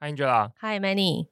Hi Angela，Hi Manny。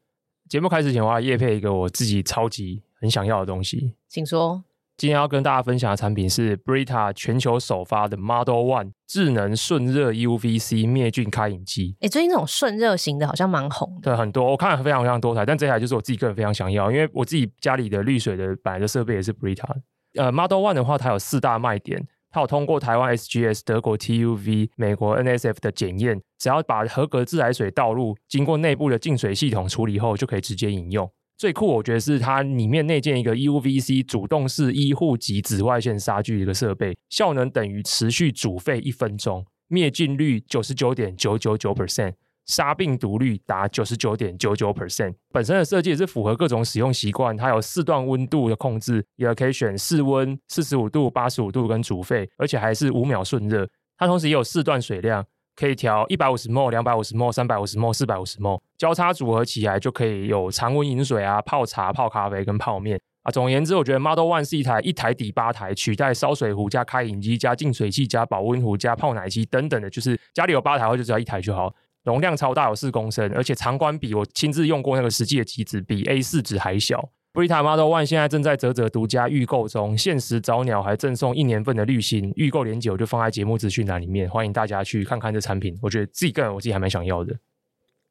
节目开始前，我要夜配一个我自己超级很想要的东西，请说。今天要跟大家分享的产品是 Brita 全球首发的 Model One 智能瞬热 UVC 灭菌开饮机。哎，最近这种瞬热型的好像蛮红的，对，很多，我看了非常非常多台，但这台就是我自己个人非常想要，因为我自己家里的滤水的本来的设备也是 Brita。呃，Model One 的话，它有四大卖点。它有通过台湾 SGS、德国 TUV、美国 NSF 的检验，只要把合格自来水倒入，经过内部的净水系统处理后，就可以直接饮用。最酷，我觉得是它里面内建一个 UVC 主动式医护级紫外线杀菌一个设备，效能等于持续煮沸一分钟，灭菌率九十九点九九九 percent。杀病毒率达九十九点九九 percent，本身的设计也是符合各种使用习惯。它有四段温度的控制，也可以选室温、四十五度、八十五度跟煮沸，而且还是五秒瞬热。它同时也有四段水量，可以调一百五十 ml、两百五十 ml、三百五十 ml、四百五十 ml，交叉组合起来就可以有常温饮水啊、泡茶、泡咖啡跟泡面啊。总而言之，我觉得 Model One 是一台一台抵八台，取代烧水壶加开饮机加净水器加保温壶加泡奶机等等的，就是家里有八台，或就只要一台就好。容量超大，有四公升，而且长宽比我亲自用过那个实际的机子，比 A 四纸还小。Brita Model One 现在正在啧啧独家预购中，限时早鸟还赠送一年份的滤芯，预购链接我就放在节目资讯栏里面，欢迎大家去看看这产品。我觉得自己个人我自己还蛮想要的。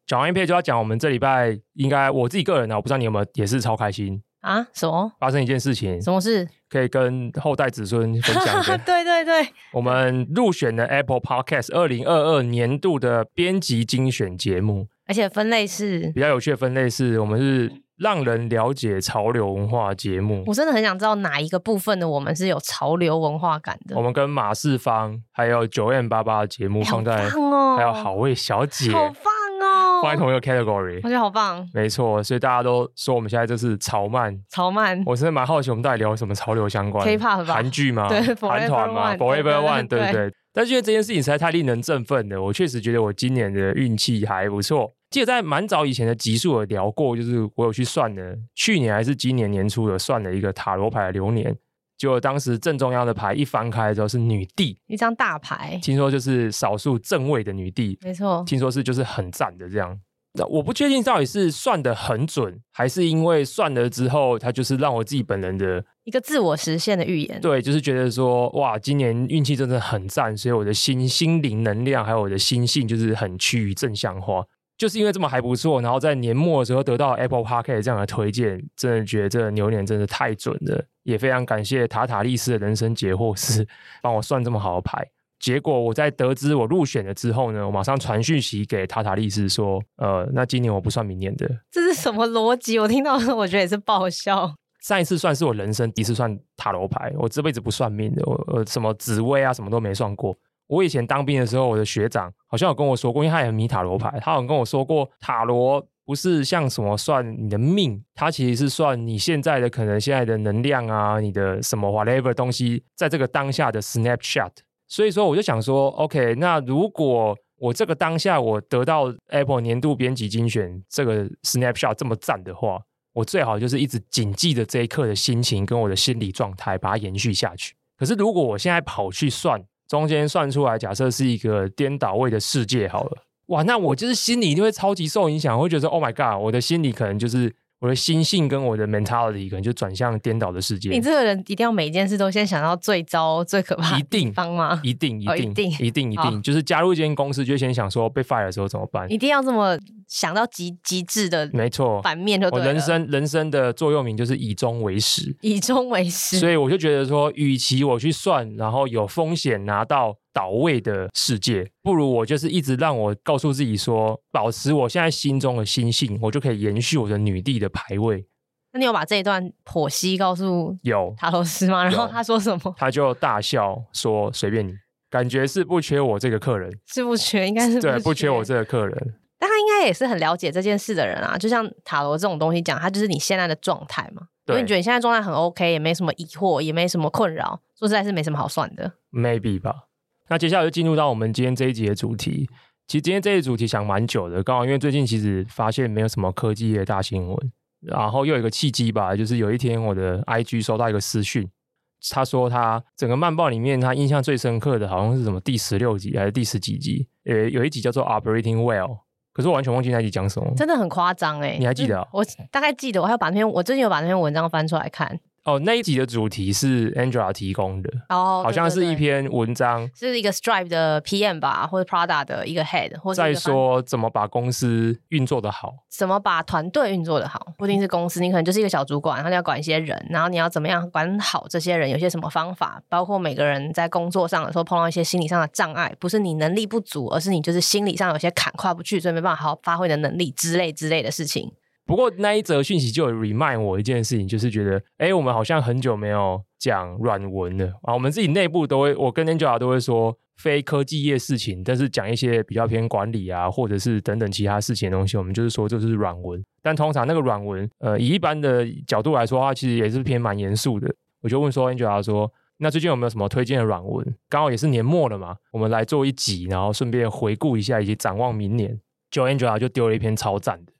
讲完一篇就要讲我们这礼拜应该我自己个人呢，我不知道你有没有也是超开心。啊？什么？发生一件事情？什么事？可以跟后代子孙分享。对对对，我们入选了 Apple Podcast 二零二二年度的编辑精选节目，而且分类是比较有趣的分类是，我们是让人了解潮流文化节目。我真的很想知道哪一个部分的我们是有潮流文化感的。我们跟马世芳还有九 M 八八的节目放在，哦、还有好味小姐，好棒。放在同一个 category，我觉得好棒。没错，所以大家都说我们现在就是潮漫。潮漫，我真的蛮好奇，我们到底聊什么潮流相关？K-pop 韩剧吗？对，韩团吗？Forever One，对不对，对？但是因为这件事情实在太令人振奋了，我确实觉得我今年的运气还不错。记得在蛮早以前的集数有聊过，就是我有去算的，去年还是今年年初有算了一个塔罗牌的流年。就当时正中央的牌一翻开之后是女帝，一张大牌，听说就是少数正位的女帝，没错，听说是就是很赞的这样。那我不确定到底是算的很准，还是因为算了之后，它就是让我自己本人的一个自我实现的预言。对，就是觉得说哇，今年运气真的很赞，所以我的心心灵能量还有我的心性就是很趋于正向化。就是因为这么还不错，然后在年末的时候得到 Apple Podcast 这样的推荐，真的觉得这牛年真的太准了。也非常感谢塔塔利斯的人生解惑师帮我算这么好的牌。结果我在得知我入选了之后呢，我马上传讯息给塔塔利斯说，呃，那今年我不算明年的。这是什么逻辑？我听到的时候我觉得也是爆笑。上一次算是我人生第一次算塔罗牌，我这辈子不算命的，我呃什么紫薇啊什么都没算过。我以前当兵的时候，我的学长好像有跟我说过，因为他也很迷塔罗牌，他好像跟我说过，塔罗不是像什么算你的命，它其实是算你现在的可能现在的能量啊，你的什么 whatever 东西，在这个当下的 snapshot。所以说，我就想说，OK，那如果我这个当下我得到 Apple 年度编辑精选这个 snapshot 这么赞的话，我最好就是一直谨记着这一刻的心情跟我的心理状态，把它延续下去。可是如果我现在跑去算，中间算出来，假设是一个颠倒位的世界好了，哇，那我就是心里就会超级受影响，我会觉得 Oh my God，我的心里可能就是我的心性跟我的 mentality 可能就转向颠倒的世界。你这个人一定要每一件事都先想到最糟、最可怕的地方吗？一定，一定，一定，一定，一定，一定，就是加入一间公司就先想说被 fire 的时候怎么办？一定要这么想到极极致的，没错，反面就对了。我人生人生的座右铭就是以终为始，以终为始。所以我就觉得说，与其我去算，然后有风险拿到。倒位的世界，不如我就是一直让我告诉自己说，保持我现在心中的心性，我就可以延续我的女帝的排位。那你有把这一段剖析告诉有塔罗斯吗？然后他说什么？他就大笑说：“随便你，感觉是不缺我这个客人，是不缺，应该是不缺对，不缺我这个客人。但他应该也是很了解这件事的人啊。就像塔罗这种东西讲，他就是你现在的状态嘛。因为你觉得你现在状态很 OK，也没什么疑惑，也没什么困扰，说实在是没什么好算的。Maybe 吧。”那接下来就进入到我们今天这一集的主题。其实今天这一主题想蛮久的，刚好因为最近其实发现没有什么科技业的大新闻，然后又有一个契机吧，就是有一天我的 IG 收到一个私讯，他说他整个漫报里面他印象最深刻的好像是什么第十六集还是第十几集，呃，有一集叫做 Operating Well，可是我完全忘记那集讲什么，真的很夸张哎！你还记得、哦？我大概记得，我还要把那篇我最近有把那篇文章翻出来看。哦，那一集的主题是 Angela 提供的，哦，好像是一篇文章，是一个 Stripe 的 PM 吧，或者 Prada 的一个 Head，或者在说怎么把公司运作的好，怎么把团队运作的好，不一定是公司，你可能就是一个小主管，然后你要管一些人，然后你要怎么样管好这些人，有些什么方法，包括每个人在工作上的时候碰到一些心理上的障碍，不是你能力不足，而是你就是心理上有些坎跨不去，所以没办法好好发挥的能力之类之类的事情。不过那一则讯息就有 remind 我一件事情，就是觉得，哎，我们好像很久没有讲软文了啊。我们自己内部都会，我跟 Angela 都会说非科技业事情，但是讲一些比较偏管理啊，或者是等等其他事情的东西，我们就是说这是软文。但通常那个软文，呃，以一般的角度来说的话，其实也是偏蛮严肃的。我就问说，Angela 说，那最近有没有什么推荐的软文？刚好也是年末了嘛，我们来做一集，然后顺便回顾一下，以及展望明年。就 Angela 就丢了一篇超赞的。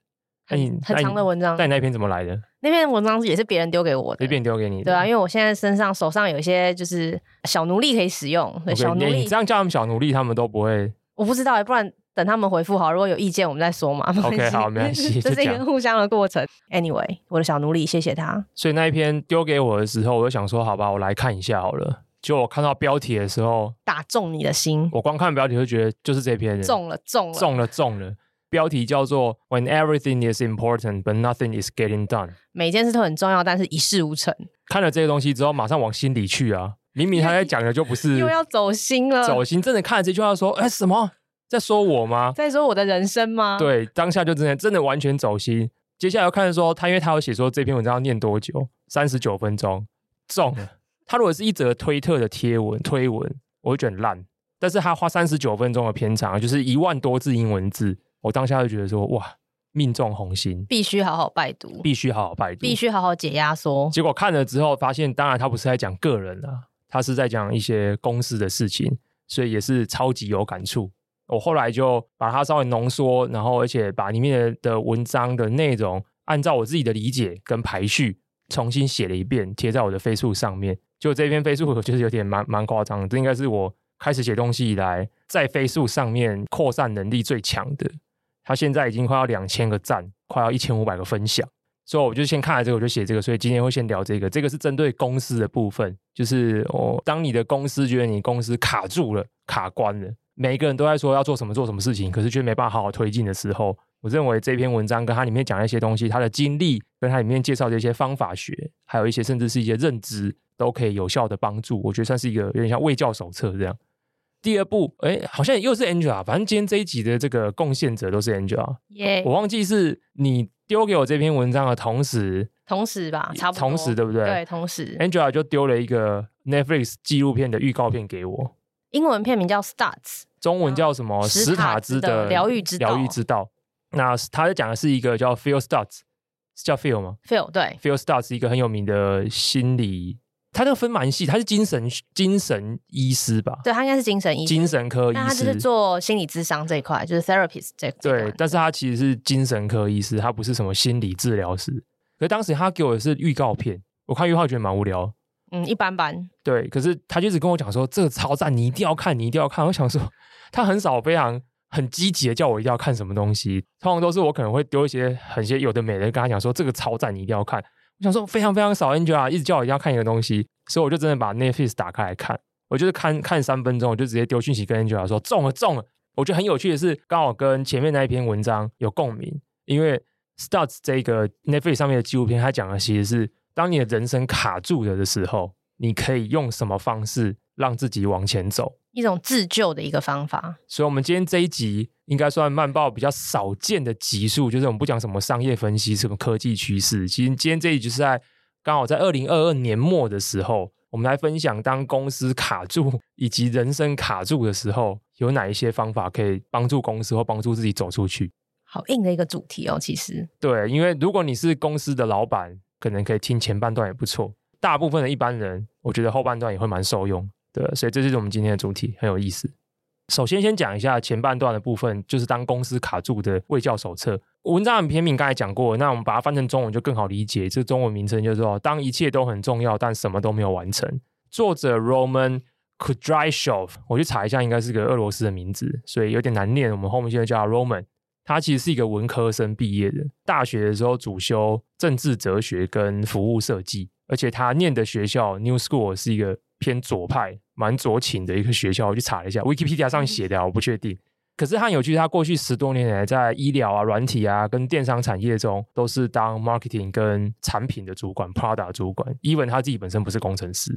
很很长的文章，但你那篇怎么来的？那篇文章也是别人丢给我的，随便丢给你的。对啊，因为我现在身上手上有一些就是小奴隶可以使用，对 okay, 小奴隶。你这样叫他们小奴隶，他们都不会。我不知道，不然等他们回复好，如果有意见，我们再说嘛。OK，好，没关系，这是一个互相的过程。Anyway，我的小奴隶，谢谢他。所以那一篇丢给我的时候，我就想说，好吧，我来看一下好了。就我看到标题的时候，打中你的心。我光看标题就觉得就是这篇中了，中了，中了，中了。标题叫做 "When everything is important, but nothing is getting done"。每件事都很重要，但是一事无成。看了这些东西之后，马上往心里去啊！明明他在讲的就不是，又要走心了。走心，真的看了这句话说，哎，什么在说我吗？在说我的人生吗？对，当下就真的真的完全走心。接下来要看说他，因为他有写说这篇文章要念多久，三十九分钟，中了。他如果是一则推特的贴文推文，我会觉得很烂。但是他花三十九分钟的篇长，就是一万多字英文字。我当下就觉得说，哇，命中红心，必须好好拜读，必须好好拜读，必须好好解压缩。结果看了之后，发现当然他不是在讲个人啊，他是在讲一些公司的事情，所以也是超级有感触。我后来就把它稍微浓缩，然后而且把里面的文章的内容按照我自己的理解跟排序重新写了一遍，贴在我的 Facebook 上面。就这篇 Facebook 我觉得有点蛮蛮夸张的，这应该是我开始写东西以来在 Facebook 上面扩散能力最强的。他现在已经快要两千个赞，快要一千五百个分享，所以我就先看了这个，我就写这个。所以今天会先聊这个，这个是针对公司的部分，就是哦，当你的公司觉得你公司卡住了、卡关了，每一个人都在说要做什么、做什么事情，可是却没办法好好推进的时候，我认为这篇文章跟它里面讲的一些东西，它的经历跟它里面介绍的一些方法学，还有一些甚至是一些认知，都可以有效的帮助。我觉得算是一个有点像卫教手册这样。第二部，哎，好像又是 Angela。反正今天这一集的这个贡献者都是 Angela。耶，我忘记是你丢给我这篇文章的同时，同时吧，差不多，同时对不对？对，同时。Angela 就丢了一个 Netflix 纪录片的预告片给我，英文片名叫 Starts 中文叫什么？史塔兹的疗愈之疗愈之道。那他在讲的是一个叫 Phil Starts，是叫 Phil 吗？Phil 对，Phil Starts 是一个很有名的心理。他这个分蛮细，他是精神精神医师吧？对，他应该是精神医师，精神科医师。他就是做心理咨商这一块，就是 therapist 这块。对，但是他其实是精神科医师，他不是什么心理治疗师。可是当时他给我的是预告片，我看预告觉得蛮无聊。嗯，一般般。对，可是他就一直跟我讲说这个超赞，你一定要看，你一定要看。我想说，他很少非常很积极的叫我一定要看什么东西，通常都是我可能会丢一些很些有的没的跟他讲说这个超赞，你一定要看。我想说非常非常少，Angela 一直叫我一定要看一个东西，所以我就真的把 Netflix 打开来看。我就是看看三分钟，我就直接丢讯息跟 Angela 说中了中了。我觉得很有趣的是，刚好跟前面那一篇文章有共鸣，因为 Starts 这个 Netflix 上面的纪录片，它讲的其实是当你的人生卡住了的时候，你可以用什么方式让自己往前走，一种自救的一个方法。所以，我们今天这一集。应该算慢报比较少见的集数，就是我们不讲什么商业分析、什么科技趋势。其实今天这一集是在刚好在二零二二年末的时候，我们来分享当公司卡住以及人生卡住的时候，有哪一些方法可以帮助公司或帮助自己走出去。好硬的一个主题哦，其实。对，因为如果你是公司的老板，可能可以听前半段也不错。大部分的一般人，我觉得后半段也会蛮受用。对，所以这就是我们今天的主题，很有意思。首先，先讲一下前半段的部分，就是当公司卡住的卫教手册。文章很篇名，刚才讲过，那我们把它翻成中文就更好理解。这个中文名称就是说，当一切都很重要，但什么都没有完成。作者 Roman Kudryashov，我去查一下，应该是个俄罗斯的名字，所以有点难念。我们后面现在叫他 Roman。他其实是一个文科生毕业的，大学的时候主修政治哲学跟服务设计，而且他念的学校 New School 是一个偏左派、蛮左倾的一个学校。我去查了一下，Wikipedia 上写的，我不确定。可是他很有趣，他过去十多年来在医疗啊、软体啊跟电商产业中都是当 marketing 跟产品的主管，product 主管。Even 他自己本身不是工程师。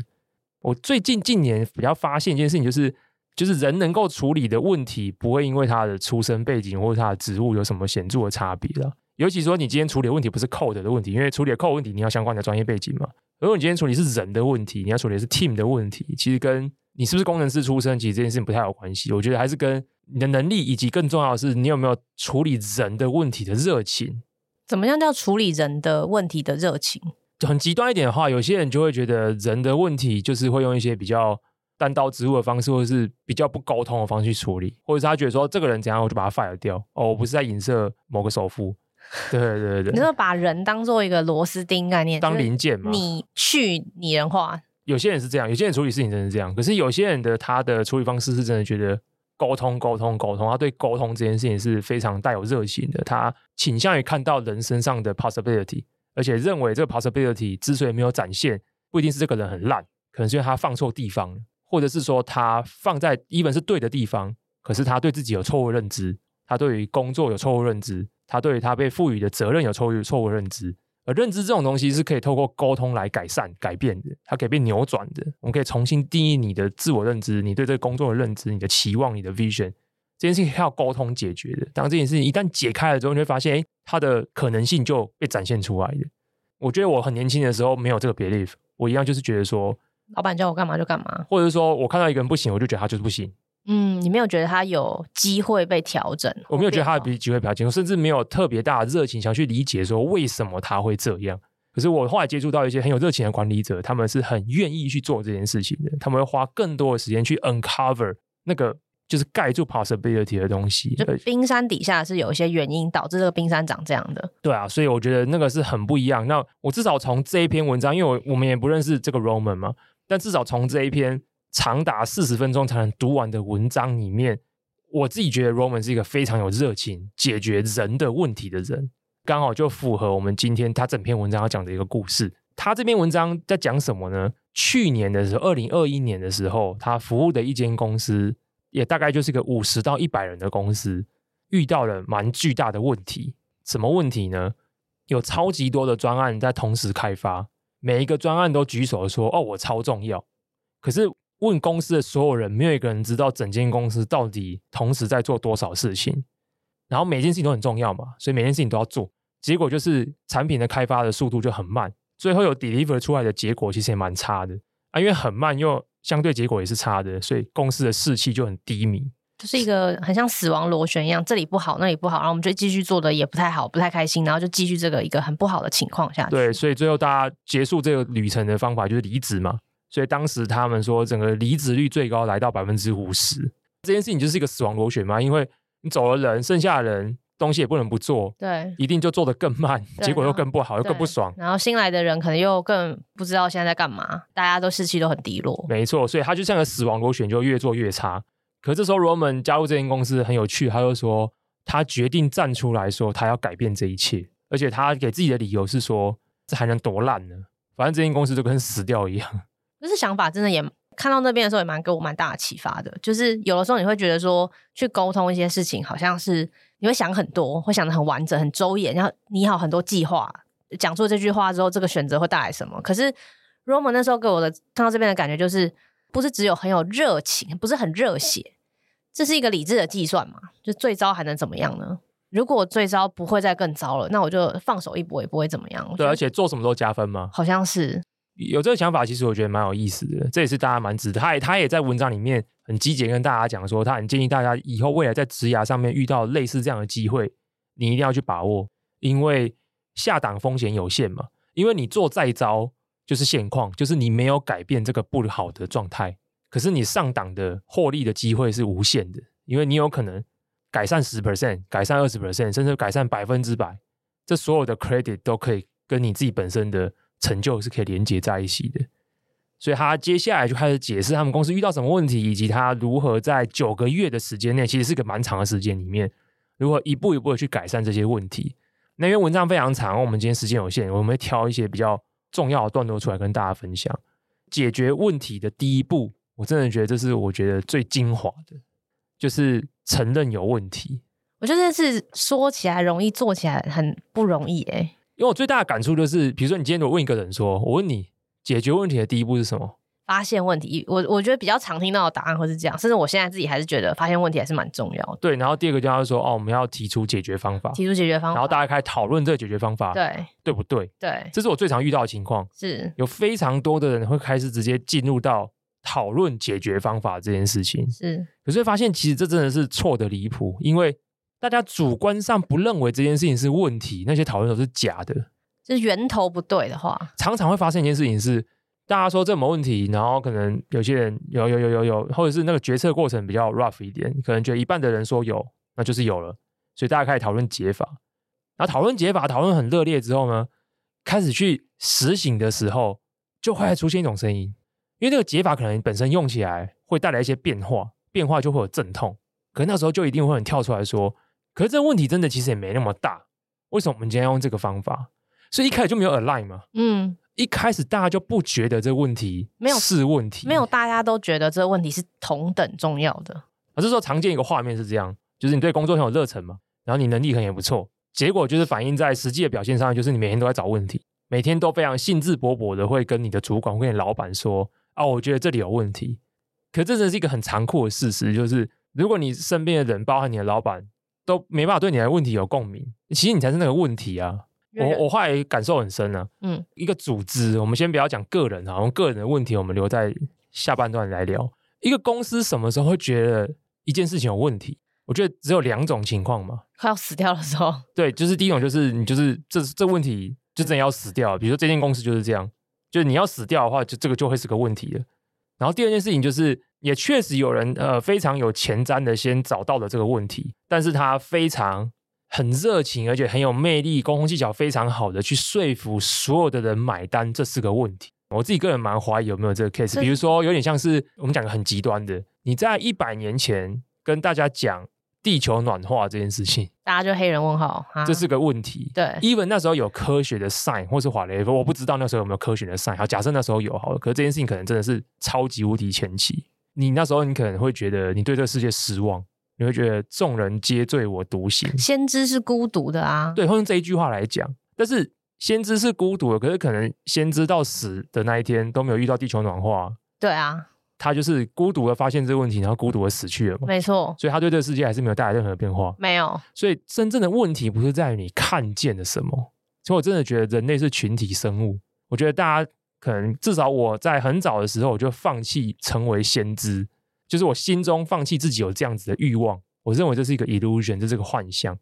我最近近年比较发现一件事情，就是。就是人能够处理的问题，不会因为他的出身背景或者他的职务有什么显著的差别了。尤其说你今天处理的问题不是 code 的问题，因为处理 code 问题你要相关的专业背景嘛。如果你今天处理是人的问题，你要处理的是 team 的问题，其实跟你是不是工程师出身，其实这件事情不太有关系。我觉得还是跟你的能力，以及更重要的是你有没有处理人的问题的热情。怎么样叫处理人的问题的热情？很极端一点的话，有些人就会觉得人的问题就是会用一些比较。单刀直入的方式，或者是比较不沟通的方式去处理，或者是他觉得说这个人怎样，我就把他 fire 掉。哦，我不是在影射某个首富。对对对对，你说把人当做一个螺丝钉概念，当零件嘛？你去拟人化。有些人是这样，有些人处理事情真的是这样。可是有些人的他的处理方式是真的觉得沟通沟通沟通，他对沟通这件事情是非常带有热情的。他倾向于看到人身上的 possibility，而且认为这个 possibility 之所以没有展现，不一定是这个人很烂，可能是因为他放错地方。或者是说他放在 even 是对的地方，可是他对自己有错误认知，他对于工作有错误认知，他对于他被赋予的责任有错误错误认知。而认知这种东西是可以透过沟通来改善、改变的，它可以被扭转的。我们可以重新定义你的自我认知，你对这个工作的认知，你的期望，你的 vision，这件事情要沟通解决的。当这件事情一旦解开了之后，你会发现，哎，它的可能性就被展现出来的。我觉得我很年轻的时候没有这个 belief，我一样就是觉得说。老板叫我干嘛就干嘛，或者是说我看到一个人不行，我就觉得他就是不行。嗯，你没有觉得他有机会被调整？我没有觉得他有机会被调整，我甚至没有特别大的热情想去理解说为什么他会这样。可是我后来接触到一些很有热情的管理者，他们是很愿意去做这件事情的。他们会花更多的时间去 uncover 那个就是盖住 possibility 的东西。就冰山底下是有一些原因导致这个冰山长这样的。对啊，所以我觉得那个是很不一样。那我至少从这一篇文章，因为我我们也不认识这个 Roman 嘛。但至少从这一篇长达四十分钟才能读完的文章里面，我自己觉得 Roman 是一个非常有热情解决人的问题的人，刚好就符合我们今天他整篇文章要讲的一个故事。他这篇文章在讲什么呢？去年的时候，二零二一年的时候，他服务的一间公司，也大概就是个五十到一百人的公司，遇到了蛮巨大的问题。什么问题呢？有超级多的专案在同时开发。每一个专案都举手说：“哦，我超重要。”可是问公司的所有人，没有一个人知道整间公司到底同时在做多少事情。然后每件事情都很重要嘛，所以每件事情都要做。结果就是产品的开发的速度就很慢，最后有 deliver 出来的结果其实也蛮差的啊。因为很慢又相对结果也是差的，所以公司的士气就很低迷。就是一个很像死亡螺旋一样，这里不好，那里不好，然后我们就继续做的也不太好，不太开心，然后就继续这个一个很不好的情况下去。对，所以最后大家结束这个旅程的方法就是离职嘛。所以当时他们说，整个离职率最高来到百分之五十。这件事情就是一个死亡螺旋嘛，因为你走了人，剩下的人东西也不能不做，对，一定就做得更慢，结果又更不好，又更不爽。然后新来的人可能又更不知道现在在干嘛，大家都士气都很低落。没错，所以他就像个死亡螺旋，就越做越差。可这时候，Roman 加入这间公司很有趣，他就说他决定站出来说他要改变这一切，而且他给自己的理由是说这还能多烂呢？反正这间公司就跟死掉一样。这是想法真的也看到那边的时候也蛮给我蛮大的启发的，就是有的时候你会觉得说去沟通一些事情，好像是你会想很多，会想的很完整、很周延，然后拟好很多计划，讲出这句话之后，这个选择会带来什么？可是 Roman 那时候给我的看到这边的感觉就是。不是只有很有热情，不是很热血，这是一个理智的计算嘛？就最糟还能怎么样呢？如果最糟不会再更糟了，那我就放手一搏，也不会怎么样。对，而且做什么都加分吗？好像是有这个想法，其实我觉得蛮有意思的。这也是大家蛮值得。他也他也在文章里面很积极跟大家讲说，他很建议大家以后未来在职涯上面遇到类似这样的机会，你一定要去把握，因为下档风险有限嘛。因为你做再招。就是现况，就是你没有改变这个不好的状态，可是你上档的获利的机会是无限的，因为你有可能改善十 percent，改善二十 percent，甚至改善百分之百，这所有的 credit 都可以跟你自己本身的成就是可以连接在一起的。所以他接下来就开始解释他们公司遇到什么问题，以及他如何在九个月的时间内，其实是个蛮长的时间里面，如何一步一步的去改善这些问题。那篇文章非常长，我们今天时间有限，我们会挑一些比较重要的段落出来跟大家分享。解决问题的第一步，我真的觉得这是我觉得最精华的，就是承认有问题。我觉得是说起来容易，做起来很不容易哎。因为我最大的感触就是，比如说你今天我问一个人说：“我问你，解决问题的第一步是什么？”发现问题。我我觉得比较常听到的答案会是这样，甚至我现在自己还是觉得发现问题还是蛮重要的。对，然后第二个就是说：“哦，我们要提出解决方法，提出解决方法，然后大家开始讨论这个解决方法，对对不对？对，这是我最常遇到的情况。是有非常多的人会开始直接进入到讨论解决方法这件事情。是，可是会发现其实这真的是错的离谱，因为大家主观上不认为这件事情是问题，那些讨论都是假的。就是源头不对的话，常常会发生一件事情是，大家说这没问题，然后可能有些人有有有有有，或者是那个决策过程比较 rough 一点，可能觉得一半的人说有，那就是有了，所以大家开始讨论解法，然后讨论解法，讨论很热烈之后呢，开始去实行的时候，就会出现一种声音，因为那个解法可能本身用起来会带来一些变化，变化就会有阵痛，可是那时候就一定会很跳出来说，可是这个问题真的其实也没那么大，为什么我们今天要用这个方法？所以一开始就没有 align 嘛，嗯，一开始大家就不觉得这个问题没有是问题，没有大家都觉得这个问题是同等重要的。而是说常见一个画面是这样，就是你对工作很有热忱嘛，然后你能力可能也不错，结果就是反映在实际的表现上，就是你每天都在找问题，每天都非常兴致勃勃的会跟你的主管、会跟你老板说啊，我觉得这里有问题。可这真是一个很残酷的事实，就是如果你身边的人，包含你的老板，都没办法对你的问题有共鸣，其实你才是那个问题啊。我我后来感受很深啊，嗯，一个组织，我们先不要讲个人啊，我们个人的问题，我们留在下半段来聊。一个公司什么时候会觉得一件事情有问题？我觉得只有两种情况嘛，快要死掉的时候。对，就是第一种，就是你就是这这问题就真的要死掉，比如说这间公司就是这样，就是你要死掉的话，就这个就会是个问题了。然后第二件事情就是，也确实有人呃非常有前瞻的先找到了这个问题，但是他非常。很热情，而且很有魅力，沟通技巧非常好的去说服所有的人买单，这是个问题。我自己个人蛮怀疑有没有这个 case。比如说，有点像是我们讲个很极端的，你在一百年前跟大家讲地球暖化这件事情，大家就黑人问号，这是个问题。对，even 那时候有科学的 sign 或是 whatever，我不知道那时候有没有科学的 sign。好，假设那时候有好了，可是这件事情可能真的是超级无敌前期。你那时候你可能会觉得你对这个世界失望。你会觉得众人皆醉我独醒，先知是孤独的啊。对，会用这一句话来讲。但是先知是孤独的，可是可能先知到死的那一天都没有遇到地球暖化。对啊，他就是孤独的发现这个问题，然后孤独的死去了嘛。没错，所以他对这个世界还是没有带来任何变化。没有。所以真正的问题不是在于你看见了什么。所以我真的觉得人类是群体生物。我觉得大家可能至少我在很早的时候我就放弃成为先知。就是我心中放弃自己有这样子的欲望，我认为这是一个 illusion，这是个幻象。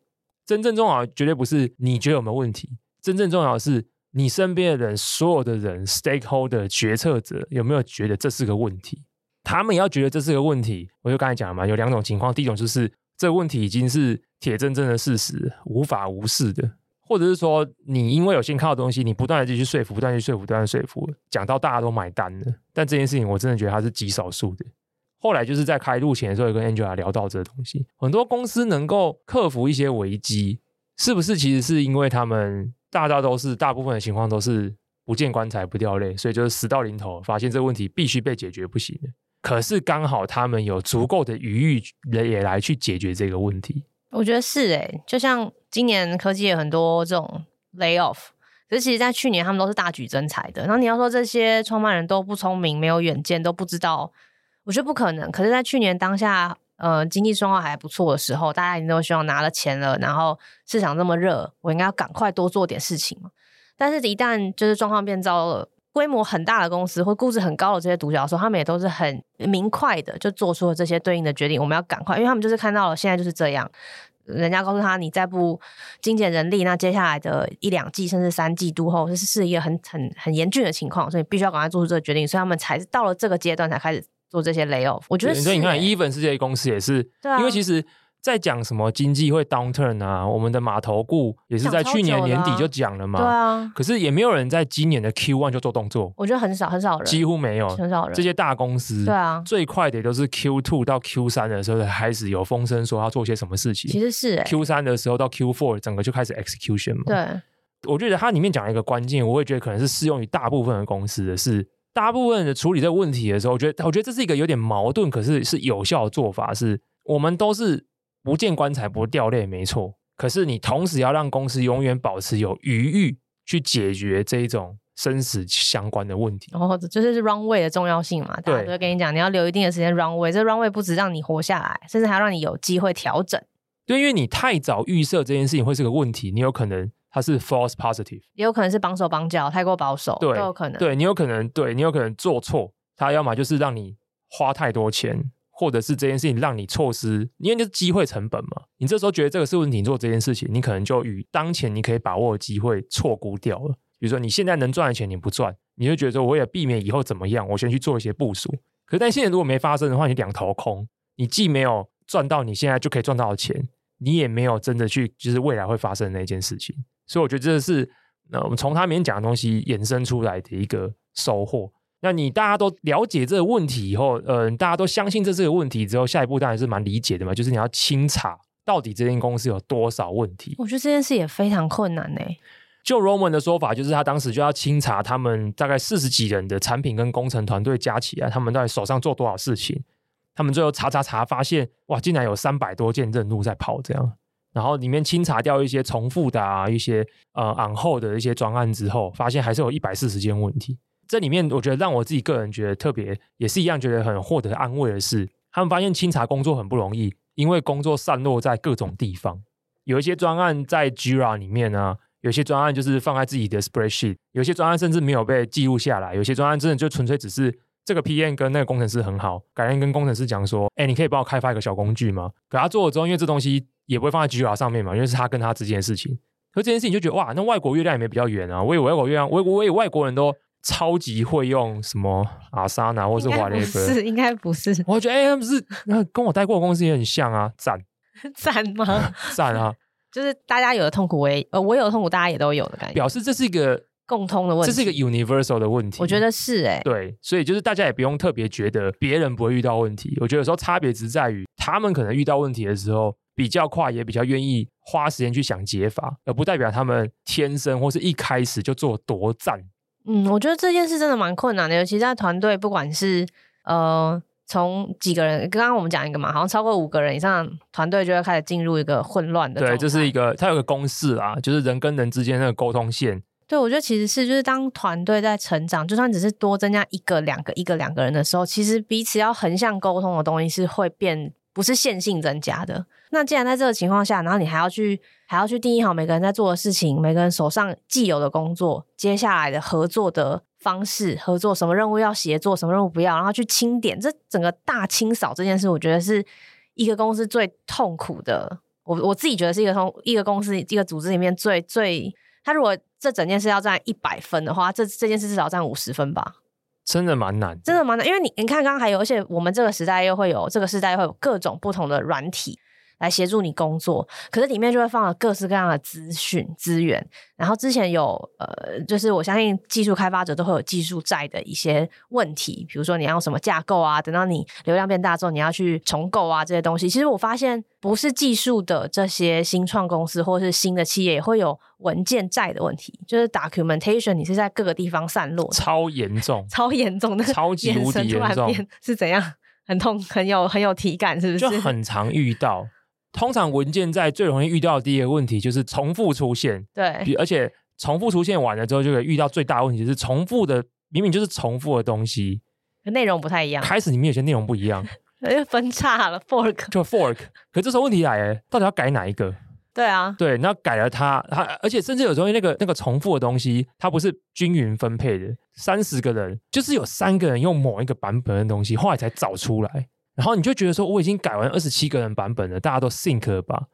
真正重要的绝对不是你觉得有没有问题，真正重要的是你身边的人，所有的人，stakeholder 决策者有没有觉得这是个问题？他们要觉得这是个问题。我就刚才讲了嘛，有两种情况，第一种就是这个问题已经是铁铮铮的事实，无法无视的；或者是说你因为有先看到东西，你不断的继续说服，不断去说服，不断说服，讲到大家都买单了。但这件事情我真的觉得它是极少数的。后来就是在开路前的时候，有跟 Angela 聊到这个东西。很多公司能够克服一些危机，是不是其实是因为他们大家都是大部分的情况都是不见棺材不掉泪，所以就是死到临头，发现这个问题必须被解决不行。可是刚好他们有足够的余裕也来去解决这个问题。我觉得是诶、就像今年科技有很多这种 lay off，可是其实在去年他们都是大举增财的。然后你要说这些创办人都不聪明、没有远见、都不知道。我觉得不可能，可是，在去年当下，呃，经济状况还不错的时候，大家一定都希望拿了钱了，然后市场这么热，我应该要赶快多做点事情嘛。但是，一旦就是状况变糟了，规模很大的公司或估值很高的这些独角兽，他们也都是很明快的就做出了这些对应的决定。我们要赶快，因为他们就是看到了现在就是这样，人家告诉他，你再不精简人力，那接下来的一两季甚至三季度后，这是是一个很很很严峻的情况，所以必须要赶快做出这个决定。所以他们才到了这个阶段才开始。做这些 layoff，我觉得、欸。所以你看，Even 是这些公司也是，因为其实在讲什么经济会 downturn 啊，我们的码头顾也是在去年年底就讲了嘛。对啊，可是也没有人在今年的 Q1 就做动作。我觉得很少很少人，几乎没有，很少人。这些大公司，对啊，最快的都是 Q2 到 Q3 的时候开始有风声说要做些什么事情。其实是、欸、Q3 的时候到 Q4 整个就开始 execution 嘛。对，我觉得它里面讲了一个关键，我会觉得可能是适用于大部分的公司的是，大部分的处理这个问题的时候，我觉得我觉得这是一个有点矛盾，可是是有效的做法是，我们都是。不见棺材不掉泪，没错。可是你同时要让公司永远保持有余裕去解决这一种生死相关的问题。哦，这就是 runway 的重要性嘛。对，大家都会跟你讲，你要留一定的时间 runway。这 runway 不止让你活下来，甚至还要让你有机会调整。对，因为你太早预设这件事情会是个问题，你有可能它是 false positive，也有可能是绑手绑脚，太过保守，对，都有可能。对，你有可能，对，你有可能做错，它要么就是让你花太多钱。或者是这件事情让你错失，因为就是机会成本嘛。你这时候觉得这个是不是，你做这件事情，你可能就与当前你可以把握的机会错估掉了。比如说你现在能赚的钱你不赚，你就觉得我也避免以后怎么样，我先去做一些部署。可是但现在如果没发生的话，你两头空，你既没有赚到你现在就可以赚到的钱，你也没有真的去就是未来会发生的那件事情。所以我觉得这是那我们从他里面讲的东西衍生出来的一个收获。那你大家都了解这个问题以后，呃，大家都相信这是个问题之后，下一步当然是蛮理解的嘛，就是你要清查到底这间公司有多少问题。我觉得这件事也非常困难呢。就 Roman 的说法，就是他当时就要清查他们大概四十几人的产品跟工程团队加起来，他们到底手上做多少事情。他们最后查查查，发现哇，竟然有三百多件任务在跑这样。然后里面清查掉一些重复的啊，一些呃 on hold 的一些专案之后，发现还是有一百四十件问题。这里面，我觉得让我自己个人觉得特别，也是一样觉得很获得安慰的是，他们发现清查工作很不容易，因为工作散落在各种地方，有一些专案在 Jira 里面呢，有些专案就是放在自己的 Spreadsheet，有些专案甚至没有被记录下来，有些专案真的就纯粹只是这个 PM 跟那个工程师很好，改天跟工程师讲说，哎，你可以帮我开发一个小工具吗？可他做了之后，因为这东西也不会放在 Jira 上面嘛，因为是他跟他之间的事情，可这件事情就觉得哇，那外国月亮也没比较圆啊，我以为外国月亮，我我以为外国人都。超级会用什么阿萨纳或是华列夫？是应该不是？我觉得哎，他们是那跟我待过的公司也很像啊，赞 赞吗？赞啊！就是大家有的痛苦，我也呃，我有的痛苦，大家也都有的感觉。表示这是一个共通的问题，这是一个 universal 的问题。我觉得是哎、欸，对，所以就是大家也不用特别觉得别人不会遇到问题。我觉得有时候差别只在于他们可能遇到问题的时候比较快，也比较愿意花时间去想解法，而不代表他们天生或是一开始就做多赞。嗯，我觉得这件事真的蛮困难的，尤其在团队，不管是呃从几个人，刚刚我们讲一个嘛，好像超过五个人以上，团队就会开始进入一个混乱的。对，这是一个，它有个公式啊，就是人跟人之间那个沟通线。对，我觉得其实是，就是当团队在成长，就算只是多增加一个、两个、一个、两个人的时候，其实彼此要横向沟通的东西是会变。不是线性增加的。那既然在这个情况下，然后你还要去还要去定义好每个人在做的事情，每个人手上既有的工作，接下来的合作的方式，合作什么任务要协作，什么任务不要，然后去清点这整个大清扫这件事，我觉得是一个公司最痛苦的。我我自己觉得是一个从一个公司一个组织里面最最，他如果这整件事要占一百分的话，这这件事至少占五十分吧。真的蛮难，真的蛮难，因为你你看，刚刚还有，而且我们这个时代又会有这个时代会有各种不同的软体。来协助你工作，可是里面就会放了各式各样的资讯资源。然后之前有呃，就是我相信技术开发者都会有技术债的一些问题，比如说你要用什么架构啊，等到你流量变大之后，你要去重构啊这些东西。其实我发现不是技术的这些新创公司或是新的企业也会有文件债的问题，就是 documentation 你是在各个地方散落，超严重，超严重的，超级无敌严重，是怎样？很痛，很有很有体感，是不是？就很常遇到。通常文件在最容易遇到的第一个问题就是重复出现，对，而且重复出现完了之后，就会遇到最大的问题，就是重复的明明就是重复的东西，内容不太一样。开始里面有些内容不一样，就 分叉了，fork 就 fork。可这时候问题来了，到底要改哪一个？对啊，对，那改了它，它而且甚至有时候那个那个重复的东西，它不是均匀分配的，三十个人就是有三个人用某一个版本的东西，后来才找出来。然后你就觉得说，我已经改完二十七个人版本了，大家都 sync 了吧？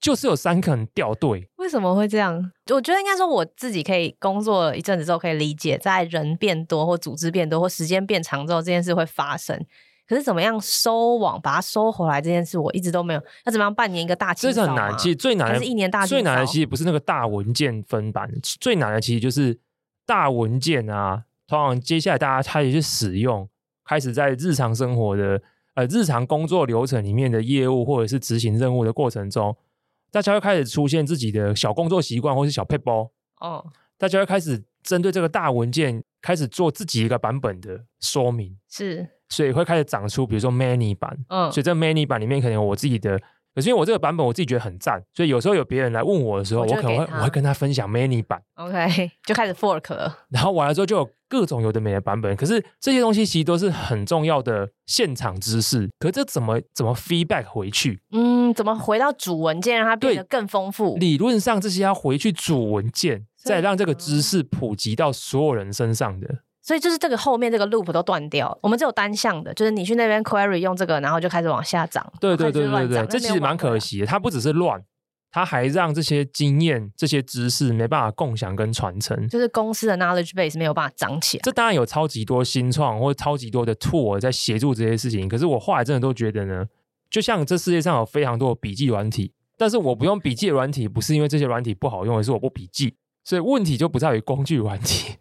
就是有三个人掉队，为什么会这样？我觉得应该说我自己可以工作一阵子之后可以理解，在人变多或组织变多或时间变长之后，这件事会发生。可是怎么样收网把它收回来这件事，我一直都没有。要怎么样半年一个大清扫？这是很难。其实最难的是一年大。最难的其实不是那个大文件分版，最难的其实就是大文件啊。通常接下来大家开始去使用，开始在日常生活的呃日常工作流程里面的业务或者是执行任务的过程中，大家会开始出现自己的小工作习惯或是小 p a p e 哦，大家会开始针对这个大文件开始做自己一个版本的说明，是，所以会开始长出比如说 many 版，嗯，所以这 many 版里面可能有我自己的。可是因为我这个版本我自己觉得很赞，所以有时候有别人来问我的时候，我，我可能会我会跟他分享 many 版，OK，就开始 fork 了。然后完了之后就有各种有的没的版本。可是这些东西其实都是很重要的现场知识。可是这怎么怎么 feedback 回去？嗯，怎么回到主文件让它变得更丰富？理论上这些要回去主文件，再让这个知识普及到所有人身上的。所以就是这个后面这个 loop 都断掉，我们只有单向的，就是你去那边 query 用这个，然后就开始往下涨。对对对对对，这其实蛮可惜的。它不只是乱，它还让这些经验、这些知识没办法共享跟传承，就是公司的 knowledge base 没有办法长起来。这当然有超级多新创或者超级多的 tool 在协助这些事情，可是我后来真的都觉得呢，就像这世界上有非常多的笔记软体，但是我不用笔记的软体，不是因为这些软体不好用，而是我不笔记，所以问题就不在于工具软体。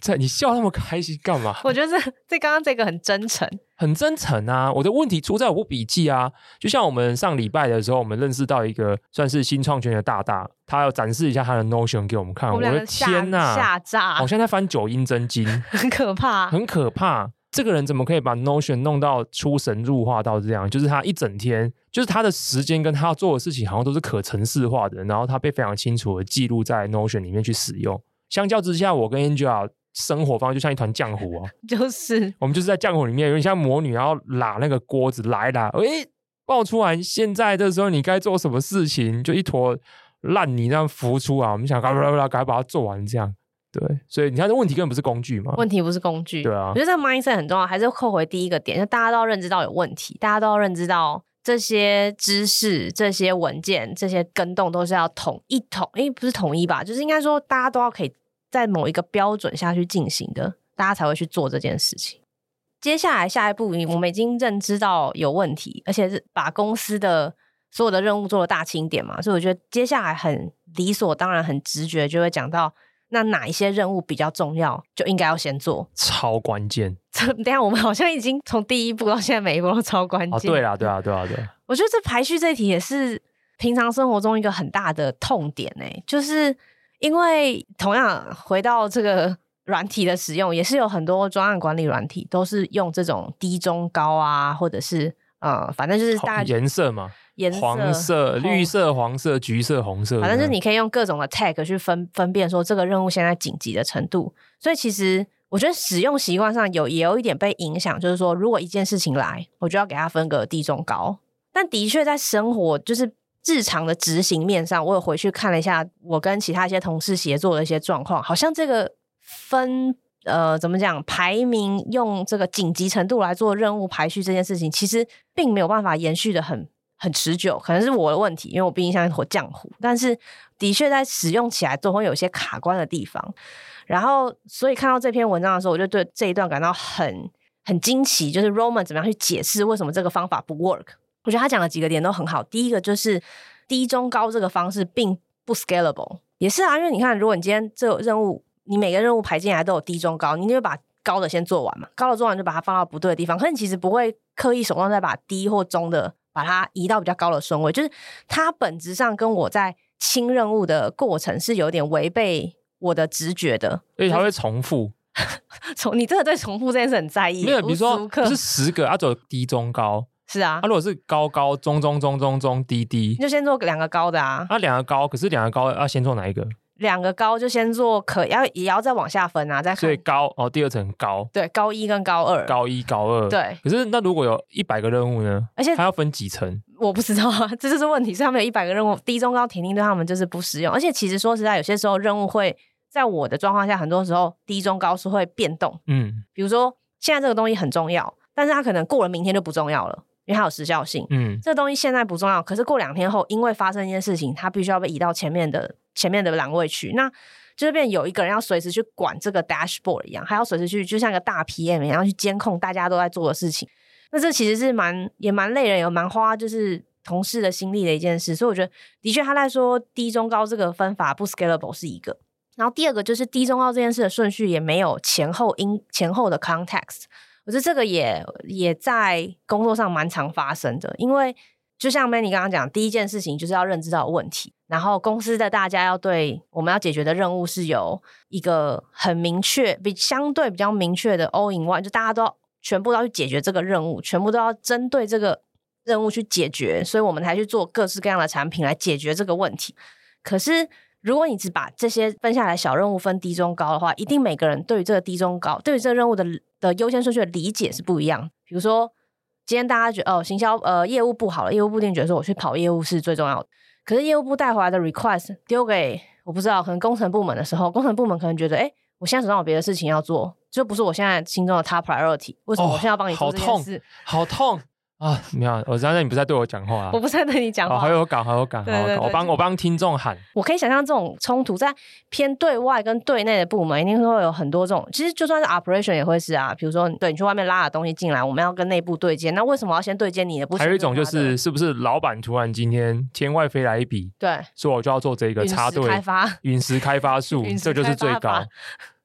在你笑那么开心干嘛？我觉得这这刚刚这个很真诚，很真诚啊！我的问题出在我不笔记啊。就像我们上礼拜的时候，我们认识到一个算是新创圈的大大，他要展示一下他的 Notion 给我们看。我，我的天呐，吓炸！好像在翻九阴真经，很可怕，很可怕。这个人怎么可以把 Notion 弄到出神入化到这样？就是他一整天，就是他的时间跟他要做的事情，好像都是可程式化的，然后他被非常清楚的记录在 Notion 里面去使用。相较之下，我跟 Angela 生活方式就像一团浆糊啊，就是我们就是在浆糊里面，有点像魔女，然后拉那个锅子来啦，诶，爆出来！现在这时候你该做什么事情？就一坨烂泥这样浮出啊！我们想赶快赶快把它做完，这样对。所以你看，这问题根本不是工具嘛？问题不是工具，对啊。我觉得这个 mindset 很重要，还是扣回第一个点，就大家都要认知到有问题，大家都要认知到这些知识、这些文件、这些跟动都是要统一统，诶，不是统一吧？就是应该说大家都要可以。在某一个标准下去进行的，大家才会去做这件事情。接下来下一步，我们已经认知到有问题，而且是把公司的所有的任务做了大清点嘛，所以我觉得接下来很理所当然、很直觉就会讲到，那哪一些任务比较重要，就应该要先做，超关键。等下我们好像已经从第一步到现在每一步都超关键。哦，对啦，对啊，对啊，对。我觉得这排序这一题也是平常生活中一个很大的痛点诶，就是。因为同样回到这个 软体的使用，也是有很多专案管理软体都是用这种低、中、高啊，或者是呃，反正就是大颜色嘛，颜色、黄色、绿色、黄色、橘色、红色，反正就是你可以用各种的 tag 去分分辨说这个任务现在紧急的程度。所以其实我觉得使用习惯上有也有一点被影响，就是说如果一件事情来，我就要给它分个低、中、高。但的确在生活就是。日常的执行面上，我有回去看了一下，我跟其他一些同事协作的一些状况，好像这个分呃怎么讲排名，用这个紧急程度来做任务排序这件事情，其实并没有办法延续的很很持久，可能是我的问题，因为我毕竟像一坨浆糊，但是的确在使用起来都会有一些卡关的地方。然后，所以看到这篇文章的时候，我就对这一段感到很很惊奇，就是 Roman 怎么样去解释为什么这个方法不 work。我觉得他讲的几个点都很好。第一个就是低中高这个方式并不 scalable，也是啊，因为你看，如果你今天这个任务，你每个任务排进来都有低中高，你就会把高的先做完嘛，高的做完就把它放到不对的地方。可是你其实不会刻意手动再把低或中的把它移到比较高的顺位，就是它本质上跟我在清任务的过程是有点违背我的直觉的，所以它会重复。重，你真的对重复这件事很在意？没有，比如说不是十个，要走低中高。是啊，他、啊、如果是高高中中中中中低低，你就先做两个高的啊。那，两个高，可是两个高要先做哪一个？两个高就先做可，要也要再往下分啊，再所以高哦，第二层高，对，高一跟高二，高一高二，对。可是那如果有一百个任务呢？而且它要分几层？我不知道啊，这就是问题。是他们有一百个任务，低中高铁定对他们就是不适用。而且其实说实在，有些时候任务会在我的状况下，很多时候低中高是会变动。嗯，比如说现在这个东西很重要，但是它可能过了明天就不重要了。因为它有时效性，嗯，这个东西现在不重要，可是过两天后，因为发生一件事情，它必须要被移到前面的前面的栏位去，那就是变有一个人要随时去管这个 dashboard 一样，还要随时去，就像一个大 PM 一样去监控大家都在做的事情。那这其实是蛮也蛮累人，也蛮花就是同事的心力的一件事。所以我觉得，的确他在说低中高这个分法不 scalable 是一个。然后第二个就是低中高这件事的顺序也没有前后因前后的 context。我觉得这个也也在工作上蛮常发生的，因为就像 Many 刚刚讲，第一件事情就是要认知到问题，然后公司的大家要对我们要解决的任务是有一个很明确、比相对比较明确的 all in one，就大家都要全部都要去解决这个任务，全部都要针对这个任务去解决，所以我们才去做各式各样的产品来解决这个问题。可是如果你只把这些分下来小任务分低中高的话，一定每个人对于这个低中高，对于这个任务的的优先顺序的理解是不一样。比如说，今天大家觉得哦，行销呃业务部好了，业务部一定觉得说我去跑业务是最重要的。可是业务部带回来的 request 丢给我不知道，可能工程部门的时候，工程部门可能觉得，哎，我现在手上有别的事情要做，就不是我现在心中的 top priority。为什么我现在要帮你做这件事？好痛！好痛啊！你好，我刚才你不是在对我讲话啊？我不是在对你讲话，好有感，好有感，好有感。我帮我帮听众喊。我可以想象这种冲突在偏对外跟对内的部门，一定会有很多这种。其实就算是 operation 也会是啊，比如说对你去外面拉的东西进来，我们要跟内部对接，那为什么要先对接你的？不还有一种就是，是不是老板突然今天天外飞来一笔，对，说我就要做这个插队开发陨石开发术，这就是最高。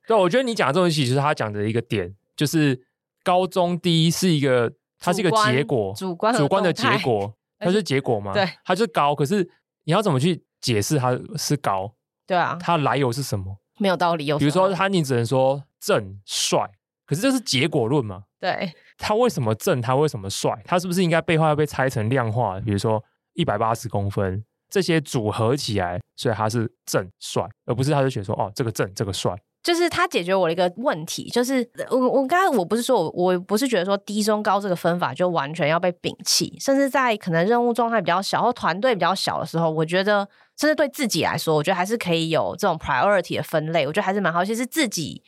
对，我觉得你讲的这种东西，就是他讲的一个点，就是高中低是一个。它是一个结果，主观主观的 结果，它是结果嘛？对，它是高。可是你要怎么去解释它是高？对啊，它来由是什么？没有道理。有，比如说，他你只能说正帅，可是这是结果论嘛？对，他为什么正？他为什么帅？他是不是应该背后要被拆成量化？比如说一百八十公分这些组合起来，所以他是正帅，而不是他就写说哦，这个正，这个帅。就是他解决我的一个问题，就是我我刚才我不是说我我不是觉得说低中高这个分法就完全要被摒弃，甚至在可能任务状态比较小或团队比较小的时候，我觉得甚至对自己来说，我觉得还是可以有这种 priority 的分类，我觉得还是蛮好。其实自己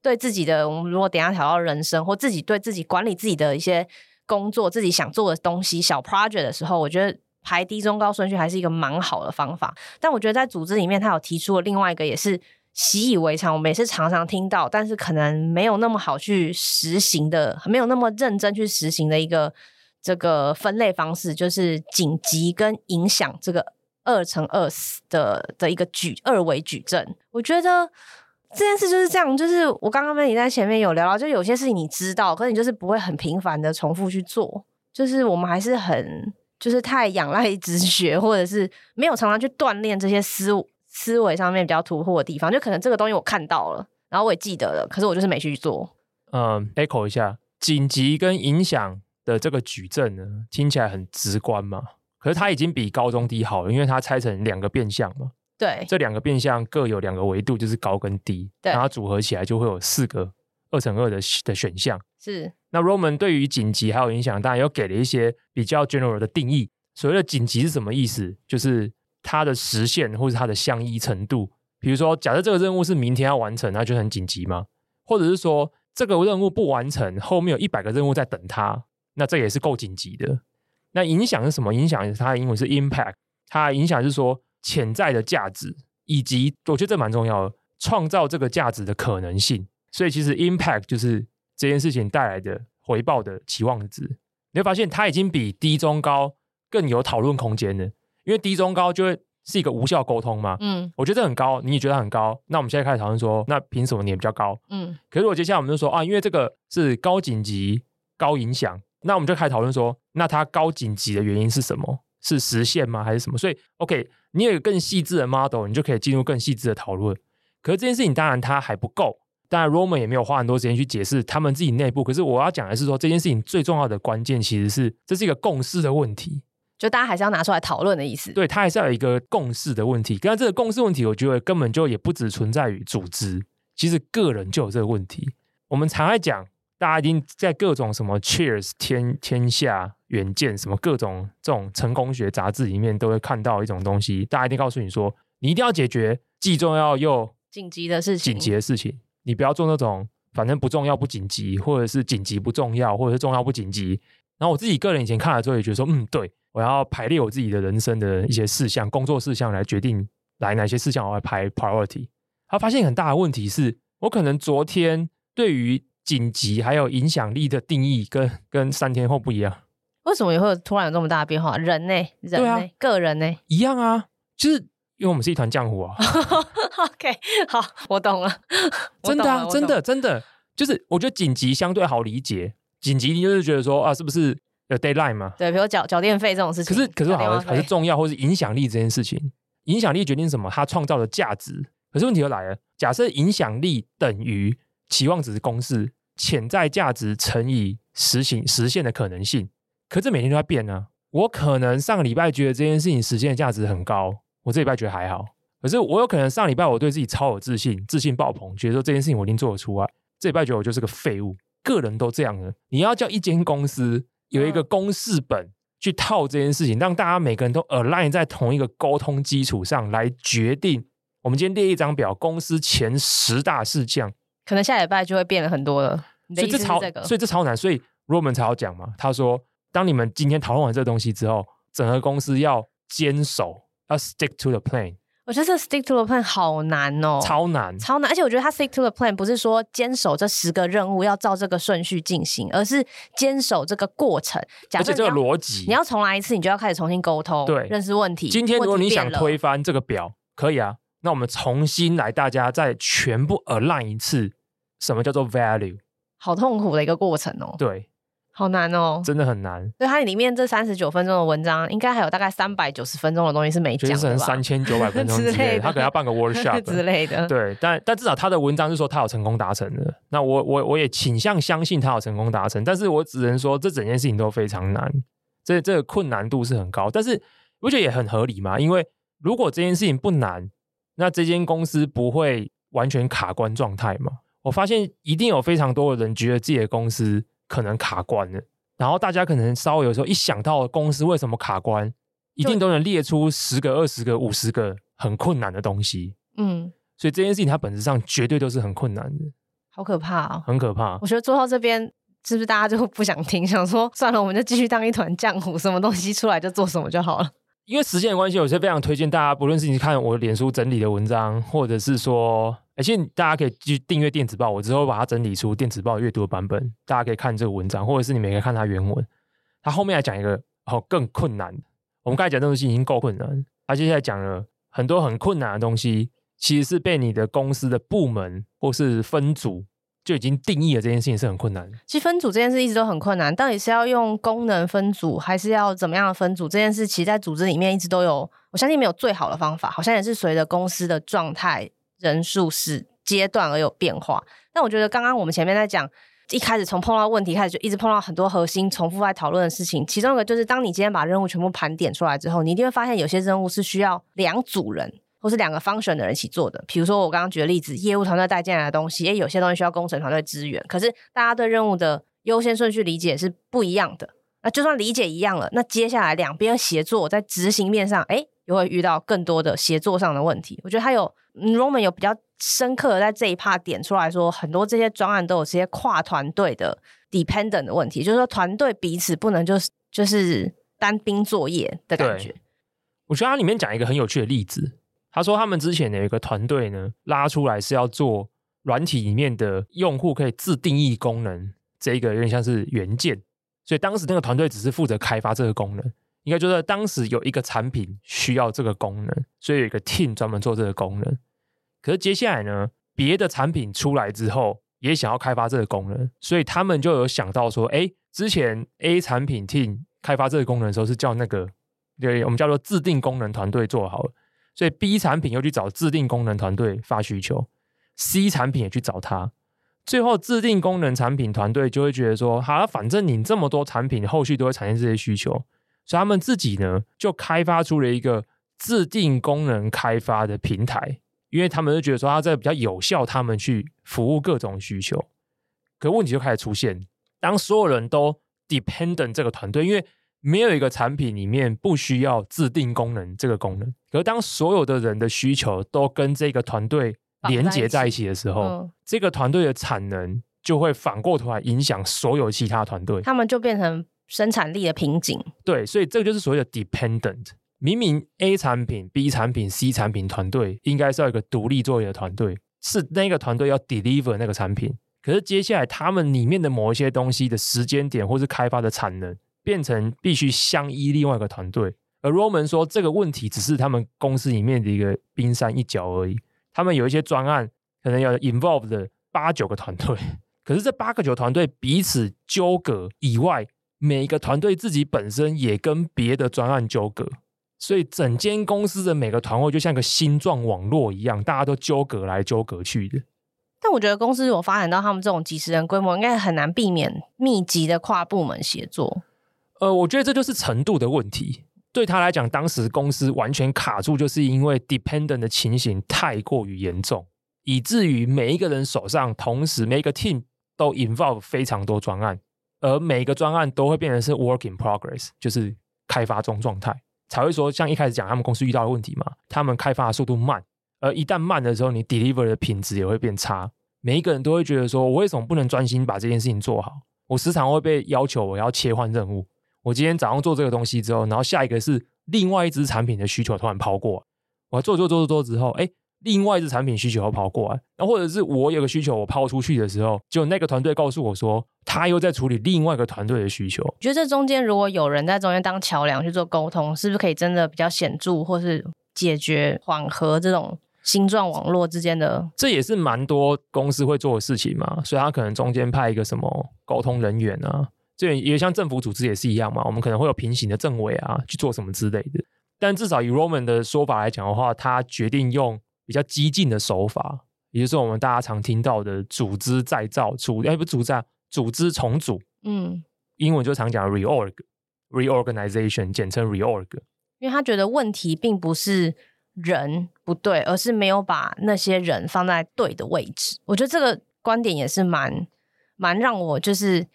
对自己的，我们如果等下聊到人生或自己对自己管理自己的一些工作、自己想做的东西、小 project 的时候，我觉得排低中高顺序还是一个蛮好的方法。但我觉得在组织里面，他有提出了另外一个也是。习以为常，我们也是常常听到，但是可能没有那么好去实行的，没有那么认真去实行的一个这个分类方式，就是紧急跟影响这个二乘二的的一个矩二维矩阵。我觉得这件事就是这样，就是我刚刚跟你在前面有聊到，就有些事情你知道，可是你就是不会很频繁的重复去做，就是我们还是很就是太仰赖 直觉，或者是没有常常去锻炼这些思。思维上面比较突破的地方，就可能这个东西我看到了，然后我也记得了，可是我就是没去做。嗯，echo 一下，紧急跟影响的这个矩阵呢，听起来很直观嘛，可是它已经比高中低好了，因为它拆成两个变相嘛。对，这两个变相各有两个维度，就是高跟低，对，然后它组合起来就会有四个二乘二的的选项。是，那 Roman 对于紧急还有影响，当然又给了一些比较 general 的定义。所谓的紧急是什么意思？就是它的实现或是它的相依程度，比如说，假设这个任务是明天要完成，那就很紧急吗？或者是说，这个任务不完成，后面有一百个任务在等它，那这也是够紧急的。那影响是什么？影响它的英文是 impact，它的影响是说潜在的价值，以及我觉得这蛮重要的，创造这个价值的可能性。所以其实 impact 就是这件事情带来的回报的期望值。你会发现它已经比低中高更有讨论空间了。因为低中高就会是一个无效沟通嘛，嗯，我觉得这很高，你也觉得很高，那我们现在开始讨论说，那凭什么你也比较高？嗯，可是我接下来我们就说啊，因为这个是高紧急、高影响，那我们就开始讨论说，那它高紧急的原因是什么？是时限吗？还是什么？所以，OK，你有更细致的 model，你就可以进入更细致的讨论。可是这件事情当然它还不够，当然 Roman 也没有花很多时间去解释他们自己内部。可是我要讲的是说，这件事情最重要的关键其实是这是一个共识的问题。就大家还是要拿出来讨论的意思，对，它还是要有一个共识的问题。刚刚这个共识问题，我觉得根本就也不只存在于组织，其实个人就有这个问题。我们常在讲，大家一定在各种什么 Cheers 天天下远见什么各种这种成功学杂志里面都会看到一种东西，大家一定告诉你说，你一定要解决既重要又紧急的事情，紧急的事情，你不要做那种反正不重要不紧急，或者是紧急不重要，或者是重要不紧急。然后我自己个人以前看了之后也觉得说，嗯，对。我要排列我自己的人生的一些事项、工作事项来决定来哪些事项我要排 priority。他发现很大的问题是，我可能昨天对于紧急还有影响力的定义跟跟三天后不一样。为什么也会有突然有这么大的变化？人呢？人呢？啊、个人呢？一样啊，就是因为我们是一团浆糊啊。OK，好，我懂了。真的啊，真的真的，就是我觉得紧急相对好理解，紧急你就是觉得说啊，是不是有 deadline 嘛？对，比如缴缴电费这种事情。可是可是好像还是重要，或是影响力这件事情，影响力决定什么？它创造的价值。可是问题又来了，假设影响力等于期望值公式，潜在价值乘以实行实现的可能性，可这每天都在变呢、啊。我可能上个礼拜觉得这件事情实现的价值很高，我这礼拜觉得还好。可是我有可能上礼拜我对自己超有自信，自信爆棚，觉得说这件事情我一定做得出来。这礼拜觉得我就是个废物，个人都这样了。你要叫一间公司有一个公式本去套这件事情，让大家每个人都 align 在同一个沟通基础上来决定。我们今天列一张表，公司前十大事项，可能下礼拜就会变了很多了。所以这超，所以这超难。所以 Roman 才要讲嘛，他说，当你们今天讨论完这个东西之后，整个公司要坚守，要 stick to the plan。我觉得这 stick to the plan 好难哦，超难，超难。而且我觉得他 stick to the plan 不是说坚守这十个任务要照这个顺序进行，而是坚守这个过程。假设这个逻辑，你要重来一次，你就要开始重新沟通，对，认识问题。今天如果你想推翻这个表，可以啊。那我们重新来，大家再全部 align 一次，什么叫做 value？好痛苦的一个过程哦。对，好难哦，真的很难。对，它里面这三十九分钟的文章，应该还有大概三百九十分钟的东西是没讲的吧？就是三千九百分钟 之类的，他可能要办个 workshop 之类的。对，但但至少他的文章是说他有成功达成的。那我我我也倾向相信他有成功达成，但是我只能说这整件事情都非常难，这这个困难度是很高。但是我觉得也很合理嘛，因为如果这件事情不难。那这间公司不会完全卡关状态嘛？我发现一定有非常多的人觉得自己的公司可能卡关了，然后大家可能稍微有时候一想到公司为什么卡关，一定都能列出十个、二十个、五十个很困难的东西。嗯，所以这件事情它本质上绝对都是很困难的，好可怕啊、哦，很可怕。我觉得做到这边是不是大家就不想听，想说算了，我们就继续当一团浆糊，什么东西出来就做什么就好了。因为时间的关系，我是非常推荐大家，不论是你看我脸书整理的文章，或者是说，而且大家可以去订阅电子报，我之后把它整理出电子报阅读的版本，大家可以看这个文章，或者是你们可以看它原文。他后面来讲一个哦更困难，我们刚才讲的东西已经够困难，他接下来讲了很多很困难的东西，其实是被你的公司的部门或是分组。就已经定义了这件事情是很困难。其实分组这件事一直都很困难，到底是要用功能分组，还是要怎么样的分组？这件事其实，在组织里面一直都有，我相信没有最好的方法，好像也是随着公司的状态、人数是阶段而有变化。但我觉得刚刚我们前面在讲，一开始从碰到问题开始，就一直碰到很多核心重复在讨论的事情。其中一个就是，当你今天把任务全部盘点出来之后，你一定会发现有些任务是需要两组人。或是两个 function 的人一起做的，比如说我刚刚举的例子，业务团队带进来的东西，诶，有些东西需要工程团队支援，可是大家对任务的优先顺序理解是不一样的。那就算理解一样了，那接下来两边协作在执行面上，诶，又会遇到更多的协作上的问题。我觉得他有 Roman 有比较深刻的在这一 part 点出来说，很多这些专案都有这些跨团队的 dependent 的问题，就是说团队彼此不能就是就是单兵作业的感觉。我觉得他里面讲一个很有趣的例子。他说，他们之前有一个团队呢，拉出来是要做软体里面的用户可以自定义功能，这一个有点像是元件。所以当时那个团队只是负责开发这个功能，应该就是当时有一个产品需要这个功能，所以有一个 team 专门做这个功能。可是接下来呢，别的产品出来之后，也想要开发这个功能，所以他们就有想到说，哎，之前 A 产品 team 开发这个功能的时候是叫那个，对，我们叫做自定功能团队做好了。所以 B 产品又去找自定功能团队发需求，C 产品也去找他，最后自定功能产品团队就会觉得说，好，反正你这么多产品，后续都会产生这些需求，所以他们自己呢就开发出了一个自定功能开发的平台，因为他们就觉得说，它这个比较有效，他们去服务各种需求。可问题就开始出现，当所有人都 dependent 这个团队，因为没有一个产品里面不需要自定功能这个功能，可是当所有的人的需求都跟这个团队连接在一起的时候，嗯、这个团队的产能就会反过头来影响所有其他团队，他们就变成生产力的瓶颈。对，所以这个就是所谓的 dependent。明明 A 产品、B 产品、C 产品团队应该是要一个独立作业的团队，是那个团队要 deliver 那个产品，可是接下来他们里面的某一些东西的时间点或是开发的产能，变成必须相依另外一个团队。而 Roman 说，这个问题只是他们公司里面的一个冰山一角而已。他们有一些专案可能要 involve 的八九个团队，可是这八个九团队彼此纠葛以外，每一个团队自己本身也跟别的专案纠葛，所以整间公司的每个团队就像个星状网络一样，大家都纠葛来纠葛去的。但我觉得公司如果发展到他们这种几十人规模，应该很难避免密集的跨部门协作。呃，我觉得这就是程度的问题。对他来讲，当时公司完全卡住，就是因为 dependent 的情形太过于严重，以至于每一个人手上同时每一个 team 都 involve 非常多专案，而每一个专案都会变成是 work in progress，就是开发中状态，才会说像一开始讲他们公司遇到的问题嘛，他们开发的速度慢，而一旦慢的时候，你 deliver 的品质也会变差，每一个人都会觉得说，我为什么不能专心把这件事情做好？我时常会被要求我要切换任务。我今天早上做这个东西之后，然后下一个是另外一支产品的需求突然跑过，我做做做做做之后，哎，另外一支产品需求又跑过来，然后或者是我有个需求我抛出去的时候，就那个团队告诉我说，他又在处理另外一个团队的需求。觉得这中间如果有人在中间当桥梁去做沟通，是不是可以真的比较显著，或是解决缓和这种星状网络之间的？这也是蛮多公司会做的事情嘛，所以他可能中间派一个什么沟通人员啊。这也像政府组织也是一样嘛，我们可能会有平行的政委啊去做什么之类的。但至少以 Roman 的说法来讲的话，他决定用比较激进的手法，也就是我们大家常听到的组织再造、组哎不组织组织重组，嗯，英文就常讲 reorg、reorganization，简称 reorg。因为他觉得问题并不是人不对，而是没有把那些人放在对的位置。我觉得这个观点也是蛮蛮让我就是。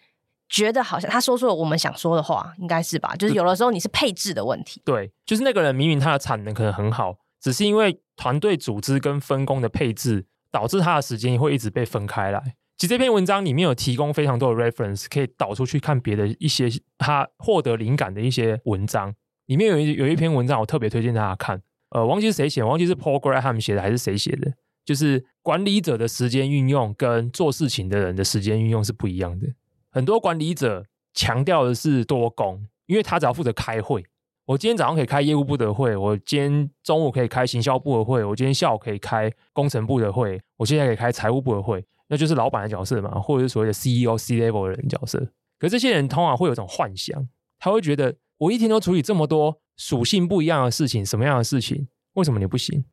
觉得好像他说出了我们想说的话，应该是吧？就是有的时候你是配置的问题。对，就是那个人明明他的产能可能很好，只是因为团队组织跟分工的配置，导致他的时间会一直被分开来。其实这篇文章里面有提供非常多的 reference，可以导出去看别的一些他获得灵感的一些文章。里面有一有一篇文章我特别推荐大家看，呃，忘记是谁写，忘记是 Paul Graham 写的还是谁写的，就是管理者的时间运用跟做事情的人的时间运用是不一样的。很多管理者强调的是多工，因为他只要负责开会。我今天早上可以开业务部的会，我今天中午可以开行销部的会，我今天下午可以开工程部的会，我现在可以开财务部的会，那就是老板的角色嘛，或者是所谓的 CEO、C level 的人角色。可这些人通常会有一种幻想，他会觉得我一天都处理这么多属性不一样的事情，什么样的事情，为什么你不行？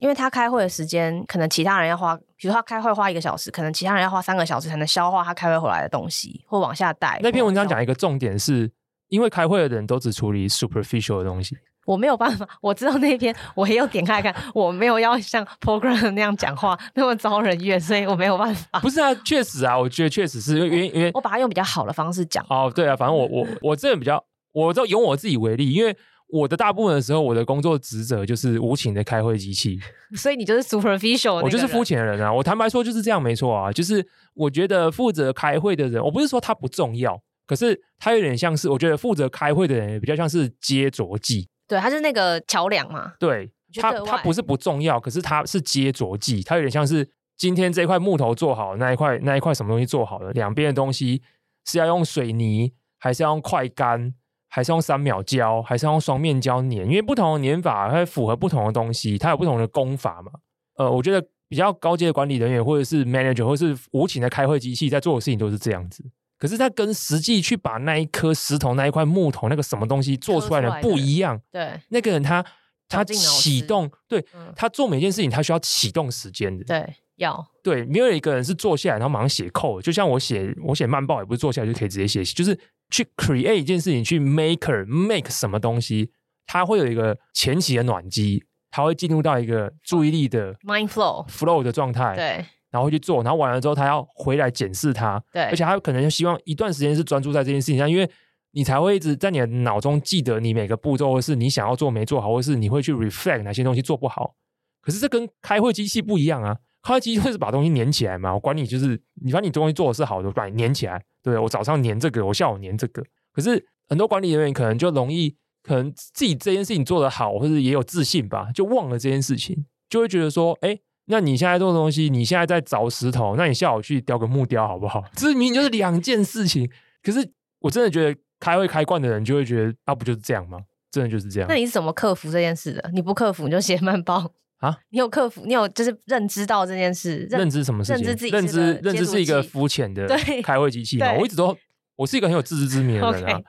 因为他开会的时间，可能其他人要花，比如说他开会花一个小时，可能其他人要花三个小时才能消化他开会回来的东西，或往下带。那篇文章讲一个重点是，因为开会的人都只处理 superficial 的东西。我没有办法，我知道那篇我也有点开看，我没有要像 program 那样讲话那么招人怨，所以我没有办法。不是啊，确实啊，我觉得确实是因为因为我把它用比较好的方式讲。哦，对啊，反正我我我这个比较，我就用我自己为例，因为。我的大部分的时候，我的工作职责就是无情的开会机器，所以你就是 superficial，我就是肤浅的人啊！我坦白说就是这样，没错啊。就是我觉得负责开会的人，我不是说他不重要，可是他有点像是，我觉得负责开会的人比较像是接着剂，对，他是那个桥梁嘛。对，他他不是不重要，可是他是接着剂，他有点像是今天这块木头做好，那一块那一块什么东西做好了，两边的东西是要用水泥还是要用快干？还是用三秒胶，还是用双面胶粘？因为不同的粘法会符合不同的东西，它有不同的工法嘛。呃，我觉得比较高阶的管理人员，或者是 manager，或者是无情的开会机器，在做的事情都是这样子。可是它跟实际去把那一颗石头、那一块木头、那个什么东西做出来的不一样。对，那个人他他启动，对、嗯、他做每件事情，他需要启动时间的。对，要对，没有一个人是坐下来然后马上写 code，就像我写我写慢报，也不是坐下来就可以直接写，就是。去 create 一件事情，去 maker make 什么东西，它会有一个前期的暖机，它会进入到一个注意力的 mind flow flow 的状态，对，然后去做，然后完了之后，他要回来检视它，对，而且他可能希望一段时间是专注在这件事情上，因为你才会一直在你的脑中记得你每个步骤，或是你想要做没做好，或是你会去 reflect 哪些东西做不好。可是这跟开会机器不一样啊，开会机器会是把东西粘起来嘛，我管你就是你，把你东西做的是好的，把你粘起来。对，我早上粘这个，我下午粘这个。可是很多管理人员可能就容易，可能自己这件事情做得好，或者也有自信吧，就忘了这件事情，就会觉得说，哎，那你现在做的东西，你现在在凿石头，那你下午去雕个木雕好不好？这明明就是两件事情。可是我真的觉得开会开惯的人就会觉得，啊，不就是这样吗？真的就是这样。那你是怎么克服这件事的？你不克服你就写慢 报啊？你有克服？你有就是认知到这件事？认，认知什么事情？认知自己认知认知是一个肤浅的 开会机器嘛？我一直都我是一个很有自知之明的人啊。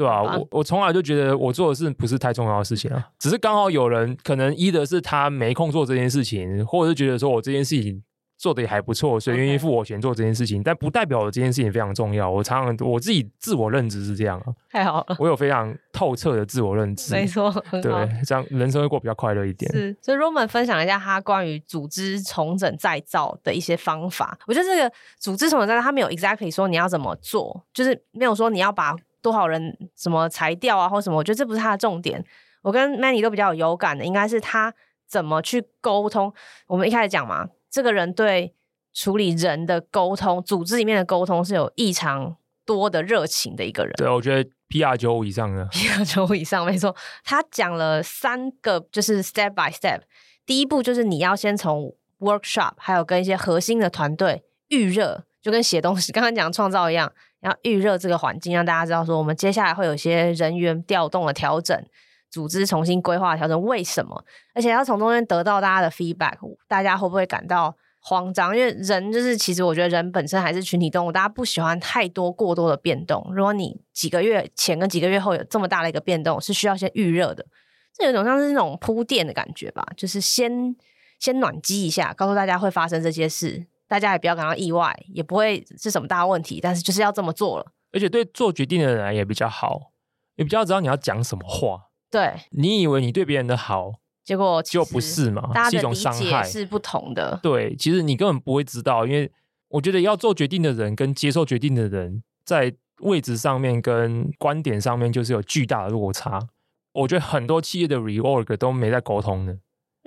对啊，我我从来就觉得我做的事不是太重要的事情啊，只是刚好有人可能一的是他没空做这件事情，或者是觉得说我这件事情做的也还不错，所以愿意付我钱做这件事情.但不代表我这件事情非常重要。我常常我自己自我认知是这样啊，太好了，我有非常透彻的自我认知，没错，对，这样人生会过比较快乐一点。是，所以 Roman 分享一下他关于组织重整再造的一些方法。我觉得这个组织重整再造，他没有 exactly 说你要怎么做，就是没有说你要把。多少人什么裁掉啊，或什么？我觉得这不是他的重点。我跟 Manny 都比较有有感的，应该是他怎么去沟通。我们一开始讲嘛，这个人对处理人的沟通、组织里面的沟通是有异常多的热情的一个人。对，我觉得 PR 九五以上的，PR 九五以上没错。他讲了三个，就是 step by step。第一步就是你要先从 workshop，还有跟一些核心的团队预热，就跟写东西刚刚讲创造一样。要预热这个环境，让大家知道说，我们接下来会有一些人员调动的调整，组织重新规划调整，为什么？而且要从中间得到大家的 feedback，大家会不会感到慌张？因为人就是，其实我觉得人本身还是群体动物，大家不喜欢太多过多的变动。如果你几个月前跟几个月后有这么大的一个变动，是需要先预热的，这有种像是那种铺垫的感觉吧，就是先先暖机一下，告诉大家会发生这些事。大家也不要感到意外，也不会是什么大问题，但是就是要这么做了。而且对做决定的人也比较好，也比较知道你要讲什么话。对，你以为你对别人的好，结果就不是嘛？大家的是一种伤害，是不同的。对，其实你根本不会知道，因为我觉得要做决定的人跟接受决定的人，在位置上面跟观点上面就是有巨大的落差。我觉得很多企业的 reorg 都没在沟通的。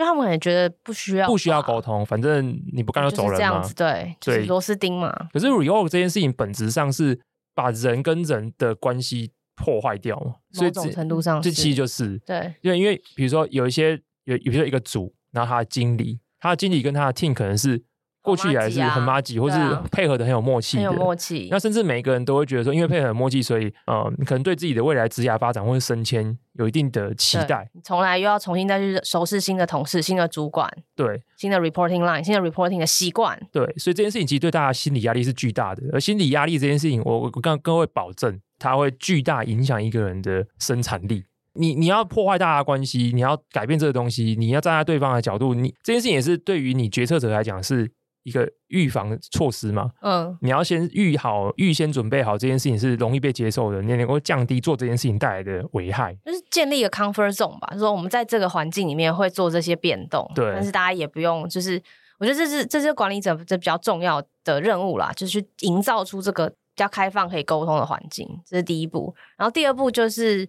因为他们也觉得不需要，不需要沟通，反正你不干就走人嘛。这样子对，对，螺丝钉嘛。可是 reorg 这件事情本质上是把人跟人的关系破坏掉嘛，所以某种程度上，这其实就是对。因为因为比如说有一些有，比如说一个组，然后他的经理，他的经理跟他的 team 可能是。过去以来是很麻吉，或是配合的很有默契的，很有默契。那甚至每一个人都会觉得说，因为配合很默契，所以呃，你可能对自己的未来职业发展或者升迁有一定的期待。从来又要重新再去熟悉新的同事、新的主管，对，新的 reporting line、新的 reporting 的习惯，对。所以这件事情其实对大家心理压力是巨大的。而心理压力这件事情，我我跟各位保证，它会巨大影响一个人的生产力。你你要破坏大家关系，你要改变这个东西，你要站在对方的角度，你这件事情也是对于你决策者来讲是。一个预防措施嘛，嗯，你要先预好、预先准备好这件事情是容易被接受的，你能够降低做这件事情带来的危害，就是建立一个 comfort zone 吧，就是说我们在这个环境里面会做这些变动，对，但是大家也不用，就是我觉得这是这是管理者这比较重要的任务啦，就是去营造出这个比较开放可以沟通的环境，这是第一步，然后第二步就是。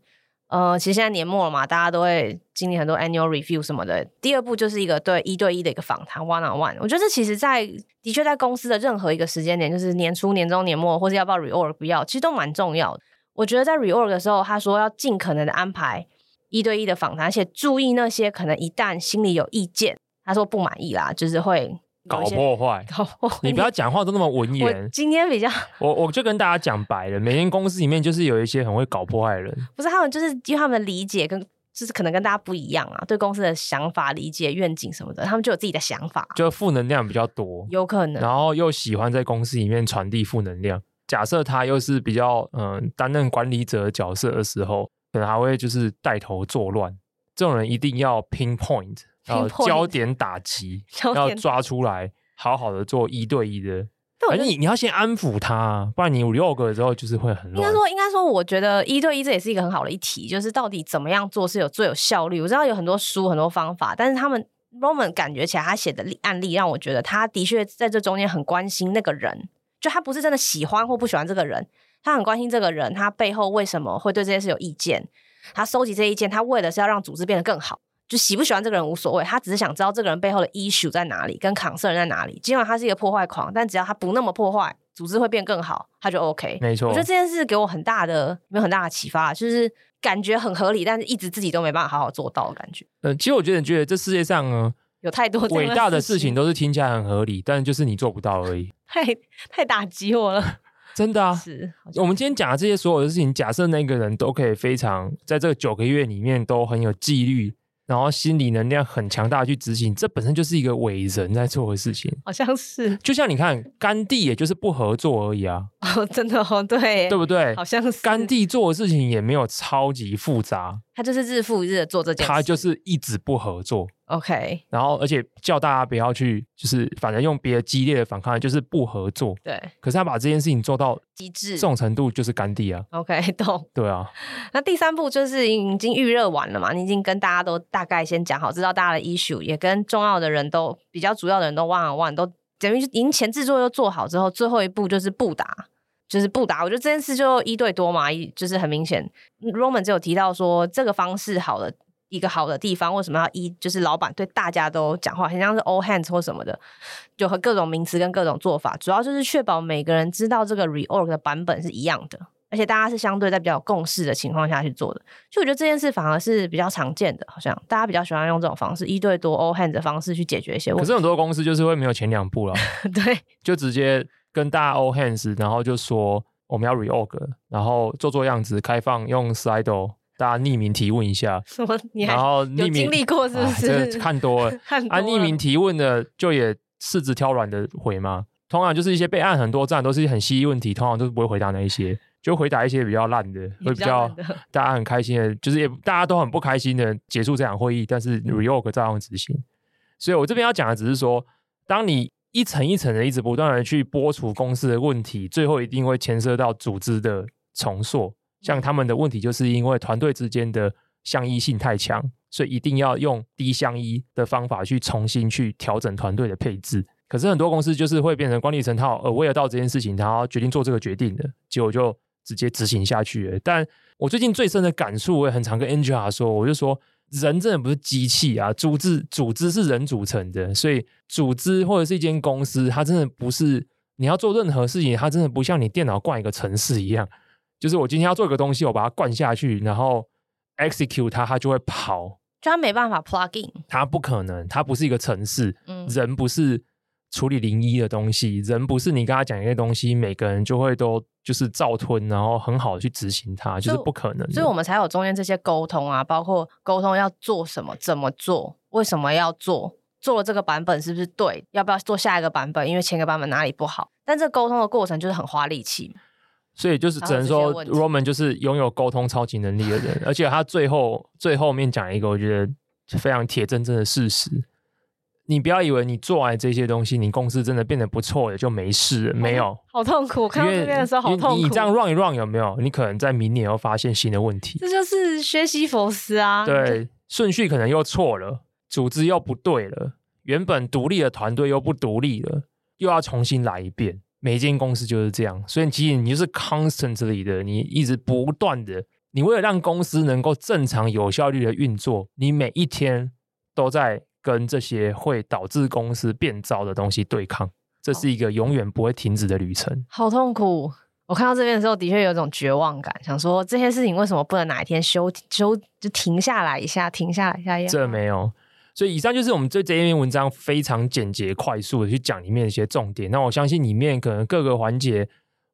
呃，其实现在年末了嘛，大家都会经历很多 annual review 什么的。第二步就是一个对一对一的一个访谈，one on one。我觉得这其实在，的确在公司的任何一个时间点，就是年初、年中、年末，或者要不要 reorg 不要，其实都蛮重要的。我觉得在 reorg 的时候，他说要尽可能的安排一对一的访谈，而且注意那些可能一旦心里有意见，他说不满意啦，就是会。搞破坏，搞破坏！你不要讲话都那么文言。今天比较，我我就跟大家讲白了，每间公司里面就是有一些很会搞破坏的人。不是他们，就是因为他们的理解跟就是可能跟大家不一样啊，对公司的想法、理解、愿景什么的，他们就有自己的想法，就负能量比较多，有可能。然后又喜欢在公司里面传递负能量。假设他又是比较嗯担任管理者的角色的时候，可能还会就是带头作乱。这种人一定要 pinpoint，然后焦点打击，要抓出来。好好的做一对一的，反正你你要先安抚他，不然你五六个之后就是会很乱。应该说，应该说，我觉得一对一这也是一个很好的一题，就是到底怎么样做是有最有效率。我知道有很多书很多方法，但是他们 Roman 感觉起来他写的案例让我觉得他的确在这中间很关心那个人，就他不是真的喜欢或不喜欢这个人，他很关心这个人，他背后为什么会对这件事有意见，他收集这意见，他为的是要让组织变得更好。就喜不喜欢这个人无所谓，他只是想知道这个人背后的 issue 在哪里，跟 concern 在哪里。尽管他是一个破坏狂，但只要他不那么破坏，组织会变更好，他就 OK。没错，我觉得这件事给我很大的、没有很大的启发，就是感觉很合理，但是一直自己都没办法好好做到的感觉。嗯、呃，其实我觉得，觉得这世界上呢，有太多伟大的事情都是听起来很合理，但就是你做不到而已。太太打击我了，真的啊！是我们今天讲的这些所有的事情，假设那个人都可以非常在这九个月里面都很有纪律。然后心理能量很强大去执行，这本身就是一个伟人在做的事情，好像是。就像你看，甘地也就是不合作而已啊。哦，真的哦，对，对不对？好像是。甘地做的事情也没有超级复杂，他就是日复一日的做这件事，他就是一直不合作。OK，然后而且叫大家不要去，就是反正用别的激烈的反抗，就是不合作。对，可是他把这件事情做到极致，这种程度就是甘地啊。OK，懂。对啊，那第三步就是已经预热完了嘛，你已经跟大家都大概先讲好，知道大家的 issue，也跟重要的人都比较主要的人都 one on one，都等于已经前制作又做好之后，最后一步就是布达，就是不打。我觉得这件事就一对多嘛，一就是很明显，Roman 只有提到说这个方式好的。一个好的地方，为什么要一？就是老板对大家都讲话，很像是 all hands 或什么的，就和各种名词跟各种做法，主要就是确保每个人知道这个 reorg 的版本是一样的，而且大家是相对在比较有共识的情况下去做的。就我觉得这件事反而是比较常见的，好像大家比较喜欢用这种方式，一对多 all hands 的方式去解决一些问题。可是很多公司就是会没有前两步了，对，就直接跟大家 all hands，然后就说我们要 reorg，然后做做样子，开放用 Slido。大家匿名提问一下，什么？你还然后匿名有经历过是不是？看多了，看多了啊，匿名提问的就也柿子挑软的回嘛。通常就是一些被按很多站，都是一些很犀利问题，通常都是不会回答那一些，就回答一些比较烂的，会比较 大家很开心的，就是也大家都很不开心的结束这场会议，但是 reorg 照样执行。所以我这边要讲的只是说，当你一层一层的一直不断的去拨除公司的问题，最后一定会牵涉到组织的重塑。像他们的问题，就是因为团队之间的相依性太强，所以一定要用低相依的方法去重新去调整团队的配置。可是很多公司就是会变成管理层他呃为了到这件事情，他决定做这个决定的，结果就直接执行下去了。但我最近最深的感触，我也很常跟 Angela 说，我就说人真的不是机器啊，组织组织是人组成的，所以组织或者是一间公司，它真的不是你要做任何事情，它真的不像你电脑灌一个程式一样。就是我今天要做一个东西，我把它灌下去，然后 execute 它，它就会跑。就它没办法 plug in，它不可能，它不是一个程式。嗯，人不是处理零一的东西，人不是你跟他讲一些东西，每个人就会都就是照吞，然后很好的去执行它，就是不可能。所以我们才有中间这些沟通啊，包括沟通要做什么，怎么做，为什么要做，做了这个版本是不是对，要不要做下一个版本，因为前个版本哪里不好。但这沟通的过程就是很花力气。所以就是只能说，Roman 就是拥有沟通超级能力的人，而且他最后最后面讲一个我觉得非常铁铮铮的事实：你不要以为你做完这些东西，你公司真的变得不错了就没事了，没有，好痛苦。我看到这边的时候好痛苦。你这样 run 一 run 有没有？你可能在明年又发现新的问题。这就是学习佛斯啊。对，顺序可能又错了，组织又不对了，原本独立的团队又不独立了，又要重新来一遍。每一间公司就是这样，所以其实你就是 constantly 的，你一直不断的，你为了让公司能够正常有效率的运作，你每一天都在跟这些会导致公司变糟的东西对抗，这是一个永远不会停止的旅程。好痛苦！我看到这边的时候，的确有一种绝望感，想说这些事情为什么不能哪一天休休就停下来一下，停下来一下？这没有。所以以上就是我们对这一篇文章非常简洁快速的去讲里面的一些重点。那我相信里面可能各个环节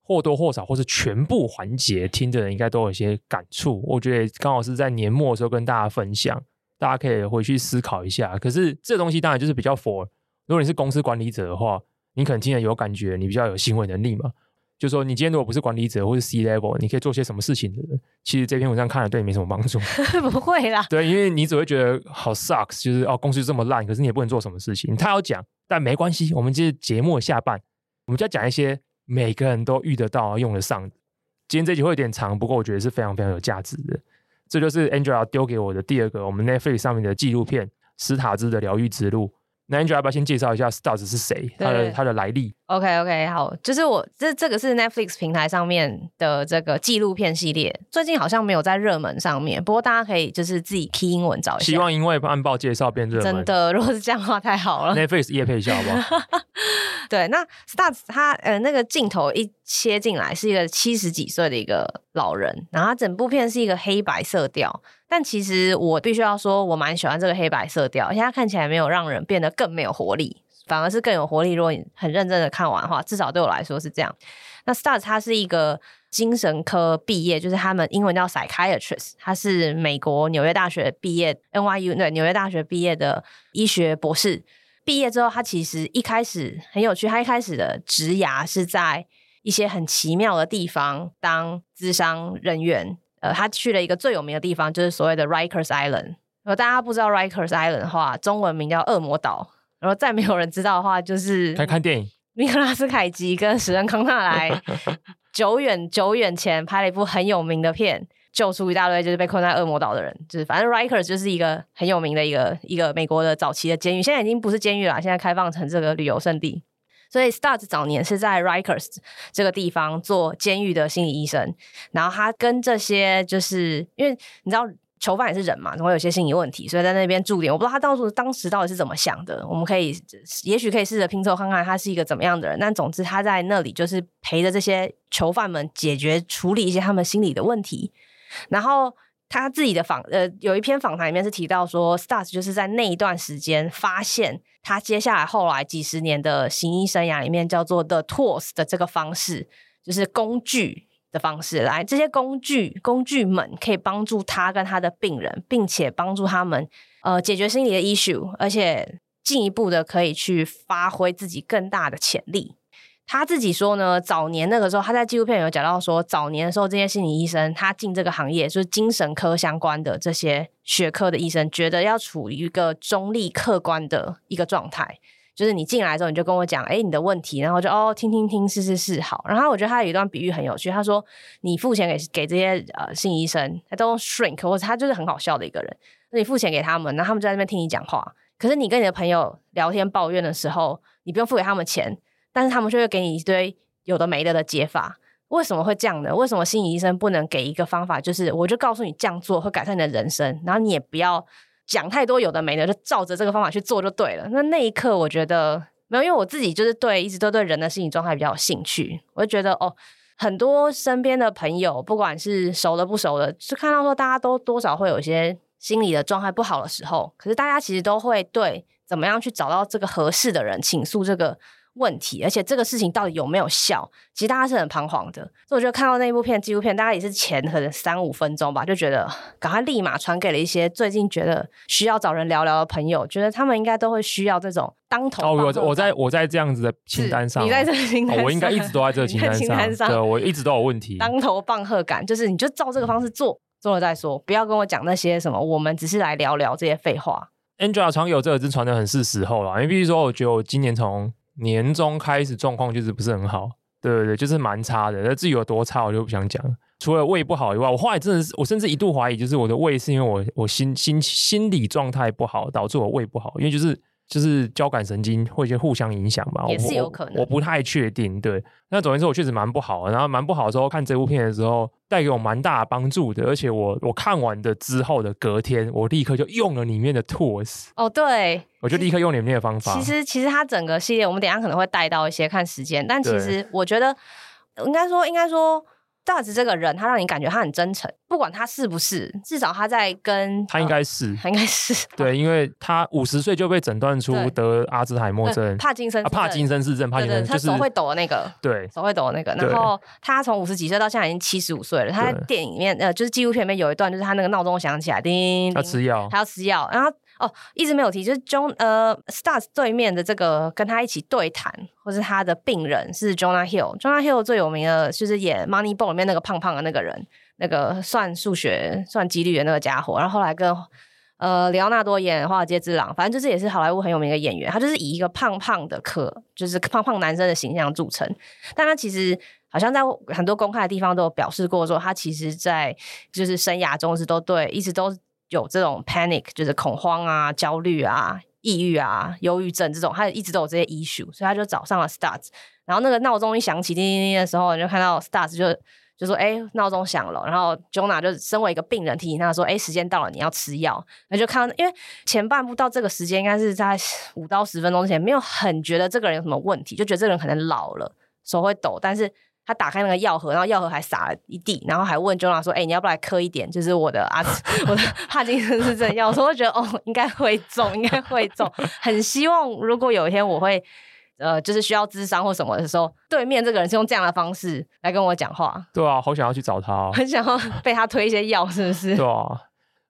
或多或少或是全部环节听的人应该都有一些感触。我觉得刚好是在年末的时候跟大家分享，大家可以回去思考一下。可是这东西当然就是比较 for，如果你是公司管理者的话，你可能听了有感觉，你比较有行为能力嘛。就说你今天如果不是管理者或是 C level，你可以做些什么事情的人？其实这篇文章看了对你没什么帮助。不会啦，对，因为你只会觉得好 sucks，就是哦，公司这么烂，可是你也不能做什么事情。他要讲，但没关系，我们这节目的下半，我们就要讲一些每个人都遇得到、用得上的。今天这集会有点长，不过我觉得是非常非常有价值的。这就是 Angela 丢给我的第二个我们 Netflix 上面的纪录片《史塔兹的疗愈之路》。那 Angela 要不要先介绍一下 Stars 是谁？他的他的来历？OK OK，好，就是我这这个是 Netflix 平台上面的这个纪录片系列，最近好像没有在热门上面，不过大家可以就是自己 key 英文找一下。希望因为按报介绍变热门。真的，如果是这样的话，太好了。Netflix 也配一下好不好？对，那 Stars 他呃那个镜头一切进来是一个七十几岁的一个老人，然后他整部片是一个黑白色调，但其实我必须要说，我蛮喜欢这个黑白色调，而且它看起来没有让人变得更没有活力，反而是更有活力。如果你很认真的看完的话，至少对我来说是这样。那 Stars 他是一个精神科毕业，就是他们英文叫 psychiatrist，他是美国纽约大学毕业，NYU 对纽约大学毕业的医学博士。毕业之后，他其实一开始很有趣。他一开始的职涯是在一些很奇妙的地方当咨商人员。呃，他去了一个最有名的地方，就是所谓的 Rikers Island。如果大家不知道 Rikers Island 的话，中文名叫恶魔岛。然后再没有人知道的话，就是看看电影，尼克拉斯凯奇跟史恩康纳 莱久远久远前拍了一部很有名的片。救出一大堆就是被困在恶魔岛的人，就是反正 Rikers 就是一个很有名的一个一个美国的早期的监狱，现在已经不是监狱了，现在开放成这个旅游胜地。所以 Stars 早年是在 Rikers 这个地方做监狱的心理医生，然后他跟这些就是因为你知道囚犯也是人嘛，总会有些心理问题，所以在那边驻点。我不知道他当初当时到底是怎么想的，我们可以也许可以试着拼凑看看他是一个怎么样的人。但总之他在那里就是陪着这些囚犯们解决处理一些他们心理的问题。然后他自己的访呃有一篇访谈里面是提到说，Stars 就是在那一段时间发现他接下来后来几十年的行医生涯里面叫做 The Tools 的这个方式，就是工具的方式来，这些工具工具们可以帮助他跟他的病人，并且帮助他们呃解决心理的 issue，而且进一步的可以去发挥自己更大的潜力。他自己说呢，早年那个时候，他在纪录片有讲到说，早年的时候，这些心理医生他进这个行业，就是精神科相关的这些学科的医生，觉得要处于一个中立客观的一个状态，就是你进来之后，你就跟我讲，哎，你的问题，然后就哦，听听听，是是是，好。然后我觉得他有一段比喻很有趣，他说，你付钱给给这些呃心理医生，他都 shrink，或者他就是很好笑的一个人，那你付钱给他们，然后他们就在那边听你讲话，可是你跟你的朋友聊天抱怨的时候，你不用付给他们钱。但是他们就会给你一堆有的没的的解法，为什么会这样呢？为什么心理医生不能给一个方法，就是我就告诉你这样做会改善你的人生，然后你也不要讲太多有的没的，就照着这个方法去做就对了。那那一刻我觉得没有，因为我自己就是对一直都对人的心理状态比较有兴趣，我就觉得哦，很多身边的朋友，不管是熟的不熟的，就看到说大家都多少会有一些心理的状态不好的时候，可是大家其实都会对怎么样去找到这个合适的人倾诉这个。问题，而且这个事情到底有没有效？其实大家是很彷徨的。所以我觉得看到那一部片纪录片，大家也是前可能三五分钟吧，就觉得赶快立马传给了一些最近觉得需要找人聊聊的朋友，觉得他们应该都会需要这种当头。哦，我我在我在这样子的清单上，你在这个清单上，哦，我应该一直都在这个清 单上。清单上对，我一直都有问题。当头棒喝感，就是你就照这个方式做，做了再说，不要跟我讲那些什么，我们只是来聊聊这些废话。Angela 常有这个是传的很是时候了，因为比如说，我觉得我今年从年中开始状况就是不是很好，对对对，就是蛮差的。那至于有多差，我就不想讲了。除了胃不好以外，我后来真的是，我甚至一度怀疑，就是我的胃是因为我我心心心理状态不好导致我胃不好，因为就是。就是交感神经会一些互相影响吧，也是有可能。我，我不太确定，对。那总之我确实蛮不好的，然后蛮不好的时候看这部片的时候，带给我蛮大的帮助的。而且我我看完的之后的隔天，我立刻就用了里面的 tools。哦，对，我就立刻用里面的方法。其实其实它整个系列，我们等一下可能会带到一些看时间，但其实我觉得应该说应该说。Stars 这个人，他让你感觉他很真诚，不管他是不是，至少他在跟他应该是，他应该是。对，因为他五十岁就被诊断出得阿兹海默症、帕金森、帕金森氏症，帕金森就是他手会抖的那个，对，手会抖的那个。然后他从五十几岁到现在已经七十五岁了。他在电影里面，呃，就是纪录片里面有一段，就是他那个闹钟响起来，叮叮叮，他吃药，他要吃药，然后。哦，一直没有提，就是 John 呃，Stars 对面的这个跟他一起对谈，或是他的病人是 Jonah Hill。Jonah Hill 最有名的就是演 Moneyball 里面那个胖胖的那个人，那个算数学、算几率的那个家伙。然后后来跟呃里奥纳多演《华尔街之狼》，反正就是也是好莱坞很有名的演员。他就是以一个胖胖的可就是胖胖男生的形象著称，但他其实好像在很多公开的地方都有表示过，说他其实在就是生涯中是都对，一直都。有这种 panic，就是恐慌啊、焦虑啊、抑郁啊、忧郁症这种，他一直都有这些 issue，所以他就找上了 Stars。然后那个闹钟一响起，叮叮叮的时候，你就看到 Stars 就就说：“哎，闹钟响了。”然后 Jonah 就身为一个病人提醒他说：“哎，时间到了，你要吃药。”那就看到，因为前半部到这个时间应该是在五到十分钟之前，没有很觉得这个人有什么问题，就觉得这个人可能老了，手会抖。但是他打开那个药盒，然后药盒还洒了一地，然后还问 Jonah 说：“哎，你要不要来磕一点？就是我的阿 我的帕金森氏症药。”我说我觉得哦，应该会中，应该会中。很希望如果有一天我会。呃，就是需要智商或什么的时候，对面这个人是用这样的方式来跟我讲话。对啊，好想要去找他哦，很想要被他推一些药，是不是？对啊，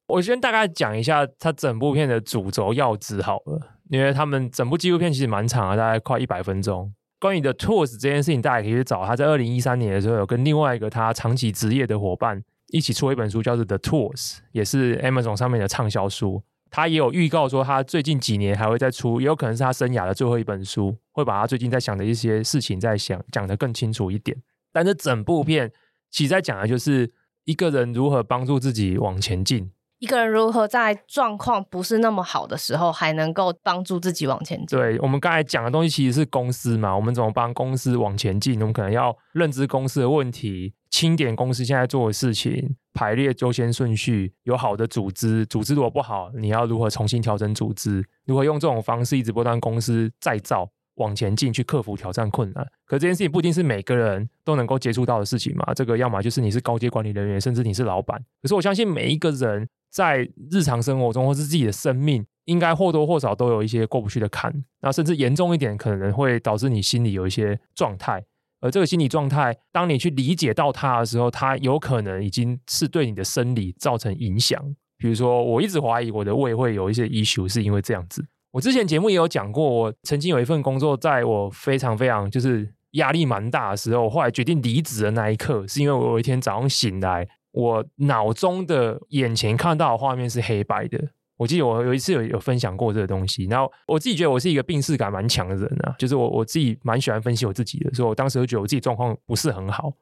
我先大概讲一下他整部片的主轴要旨好了，因为他们整部纪录片其实蛮长的，大概快一百分钟。关于 The Tools 这件事情，大家可以去找他在二零一三年的时候，有跟另外一个他长期职业的伙伴一起出了一本书，叫做 The Tools，也是 Amazon 上面的畅销书。他也有预告说，他最近几年还会再出，也有可能是他生涯的最后一本书，会把他最近在想的一些事情再想讲得更清楚一点。但是整部片其实在讲的就是一个人如何帮助自己往前进，一个人如何在状况不是那么好的时候还能够帮助自己往前进。对，我们刚才讲的东西其实是公司嘛，我们怎么帮公司往前进？我们可能要认知公司的问题。清点公司现在做的事情，排列优先顺序，有好的组织，组织如果不好，你要如何重新调整组织？如何用这种方式一直不断公司再造往前进，去克服挑战困难？可这件事情不一定是每个人都能够接触到的事情嘛。这个要么就是你是高阶管理人员，甚至你是老板。可是我相信每一个人在日常生活中或是自己的生命，应该或多或少都有一些过不去的坎。那甚至严重一点，可能会导致你心里有一些状态。而这个心理状态，当你去理解到它的时候，它有可能已经是对你的生理造成影响。比如说，我一直怀疑我的胃会有一些 issue，是因为这样子。我之前节目也有讲过，我曾经有一份工作，在我非常非常就是压力蛮大的时候，我后来决定离职的那一刻，是因为我有一天早上醒来，我脑中的眼前看到的画面是黑白的。我记得我有一次有有分享过这个东西，然后我自己觉得我是一个病识感蛮强的人啊，就是我我自己蛮喜欢分析我自己的，所以我当时就觉得我自己状况不是很好。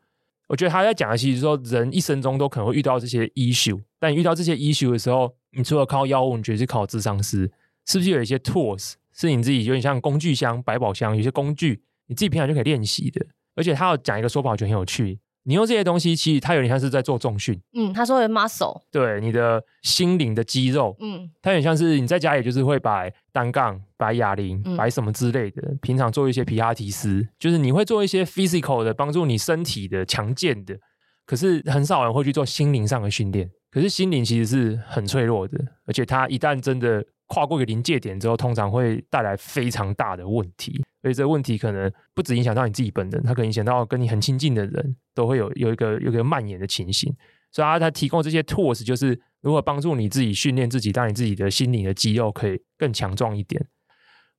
我觉得他在讲的其实是说，人一生中都可能会遇到这些 issue，但遇到这些 issue 的时候，你除了靠药物，你觉得是靠智商师，是不是有一些 tools 是你自己有点像工具箱、百宝箱，有些工具你自己平常就可以练习的。而且他要讲一个说法，我觉得很有趣。你用这些东西，其实它有点像是在做重训。嗯，他说的 muscle，对你的心灵的肌肉。嗯，它有点像是你在家里就是会摆单杠、摆哑铃、摆什么之类的。嗯、平常做一些皮拉提斯，就是你会做一些 physical 的帮助你身体的强健的。可是很少人会去做心灵上的训练。可是心灵其实是很脆弱的，而且它一旦真的跨过一个临界点之后，通常会带来非常大的问题。所以这个问题可能不止影响到你自己本人，它可能影响到跟你很亲近的人，都会有有一个有一个蔓延的情形。所以他他提供这些 tools，就是如何帮助你自己训练自己，让你自己的心灵的肌肉可以更强壮一点。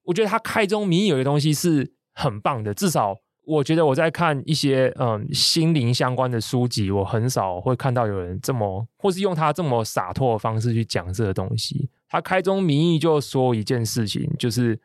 我觉得他开宗明义有一个东西是很棒的，至少我觉得我在看一些嗯心灵相关的书籍，我很少会看到有人这么或是用他这么洒脱的方式去讲这个东西。他开宗明义就说一件事情，就是。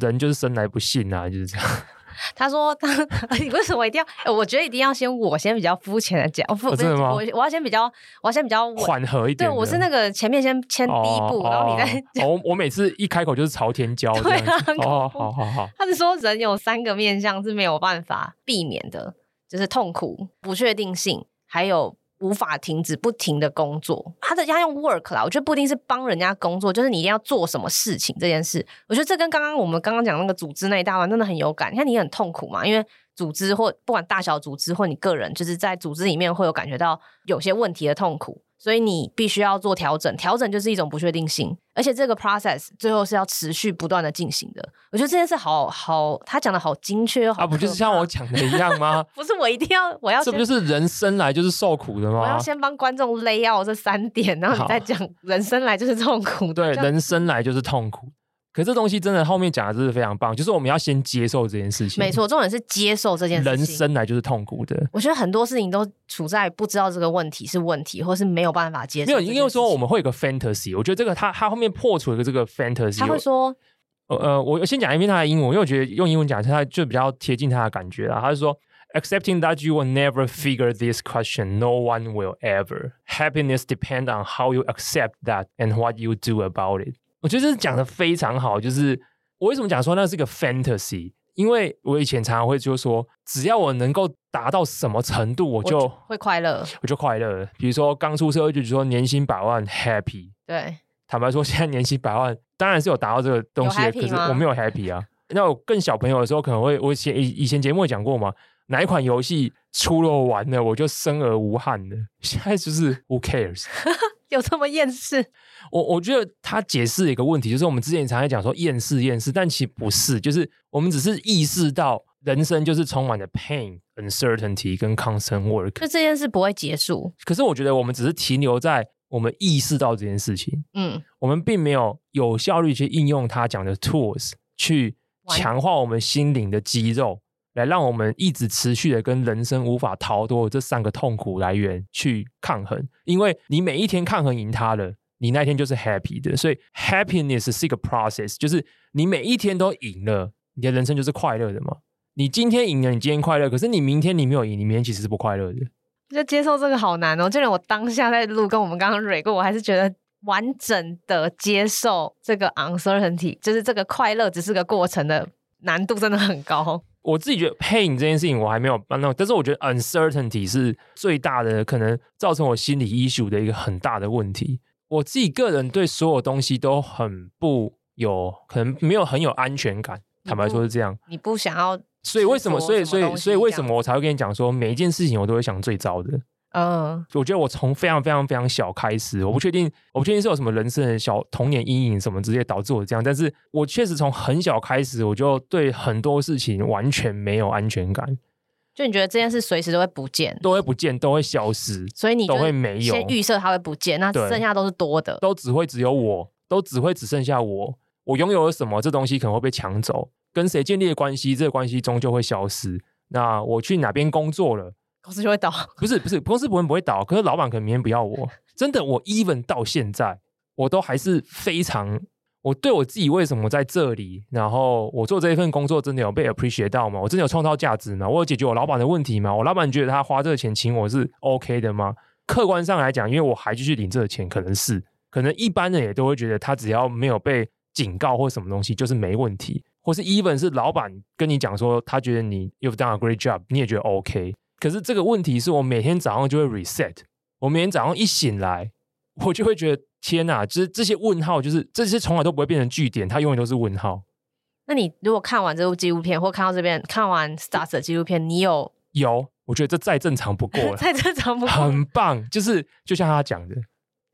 人就是生来不幸啊，就是这样。他说他：“他 你为什么一定要？我觉得一定要先我先比较肤浅的讲，哦、真的吗？我我要先比较，我要先比较缓和一点。对，我是那个前面先签第一步，哦、然后你再。我、哦、我每次一开口就是朝天椒。对啊，哦，好好好。他是说人有三个面向是没有办法避免的，就是痛苦、不确定性，还有。”无法停止不停的工作，他的家用 work 啦，我觉得不一定是帮人家工作，就是你一定要做什么事情这件事。我觉得这跟刚刚我们刚刚讲那个组织那一大段真的很有感。你看你很痛苦嘛，因为组织或不管大小组织或你个人，就是在组织里面会有感觉到有些问题的痛苦。所以你必须要做调整，调整就是一种不确定性，而且这个 process 最后是要持续不断的进行的。我觉得这件事好好，他讲的好精确哦。啊，不就是像我讲的一样吗？不是，我一定要，我要，这不就是人生来就是受苦的吗？我要先帮观众 lay out 这三点，然后你再讲人生来就是痛苦。对，人生来就是痛苦。可是这东西真的后面讲的真是非常棒，就是我们要先接受这件事情。没错，重点是接受这件事情。人生来就是痛苦的。我觉得很多事情都处在不知道这个问题是问题，或是没有办法接受。没有，因为说我们会有个 fantasy，我觉得这个他他后面破除了一个这个 fantasy。他会说，呃呃，我先讲一遍他的英文，因为我觉得用英文讲他就比较贴近他的感觉啦。他是说，accepting that you will never figure this question, no one will ever. Happiness depends on how you accept that and what you do about it. 我觉得这是讲的非常好，就是。我为什么讲说那是一个 fantasy？因为我以前常常会就说，只要我能够达到什么程度，我就，会快乐，我就快乐。比如说刚出社会就说年薪百万 happy，对，坦白说现在年薪百万当然是有达到这个东西，可是我没有 happy 啊。那我更小朋友的时候可能会，我以前以前节目也讲过嘛，哪一款游戏出了玩了我就生而无憾了，现在就是 who cares。有这么厌世？我我觉得他解释一个问题，就是我们之前常常讲说厌世厌世，但其实不是，就是我们只是意识到人生就是充满了 pain、uncertainty 跟 constant work。就这件事不会结束。可是我觉得我们只是停留在我们意识到这件事情，嗯，我们并没有有效率去应用他讲的 tools 去强化我们心灵的肌肉。来让我们一直持续的跟人生无法逃脱这三个痛苦来源去抗衡，因为你每一天抗衡赢它了，你那天就是 happy 的。所以 happiness 是一个 process，就是你每一天都赢了，你的人生就是快乐的嘛。你今天赢了，你今天快乐，可是你明天你没有赢，你明天其实是不快乐的。就接受这个好难哦，就连我当下在录，跟我们刚刚蕊过，我还是觉得完整的接受这个 uncertainty，就是这个快乐只是个过程的难度真的很高。我自己觉得 pain 这件事情我还没有办到，但是我觉得 uncertainty 是最大的可能造成我心理 issue 的一个很大的问题。我自己个人对所有东西都很不有，可能没有很有安全感。坦白说是这样，你不想要，所以为什么？所以所以所以为什么我才会跟你讲说，每一件事情我都会想最糟的。嗯，我觉得我从非常非常非常小开始，我不确定，我不确定是有什么人生的小童年阴影什么直接导致我这样，但是我确实从很小开始，我就对很多事情完全没有安全感。就你觉得这件事随时都会不见，都会不见，都会消失，所以你都会没有。先预设它会不见，那剩下都是多的，都只会只有我，都只会只剩下我。我拥有了什么，这东西可能会被抢走，跟谁建立的关系，这个关系终究会消失。那我去哪边工作了？公司就会倒，不是不是，公司不会不会倒，可是老板可能明天不要我。真的，我 even 到现在，我都还是非常，我对我自己为什么在这里，然后我做这一份工作真的有被 appreciate 到吗？我真的有创造价值吗？我有解决我老板的问题吗？我老板觉得他花这个钱请我是 OK 的吗？客观上来讲，因为我还继续领这个钱，可能是，可能一般人也都会觉得他只要没有被警告或什么东西，就是没问题，或是 even 是老板跟你讲说他觉得你 you've done a great job，你也觉得 OK。可是这个问题是我每天早上就会 reset，我每天早上一醒来，我就会觉得天哪，就是这些问号，就是这些从来都不会变成句点，它永远都是问号。那你如果看完这部纪录片，或看到这边看完 Stars 的纪录片，你有有？我觉得这再正常不过了，再正常不过，很棒。就是就像他讲的，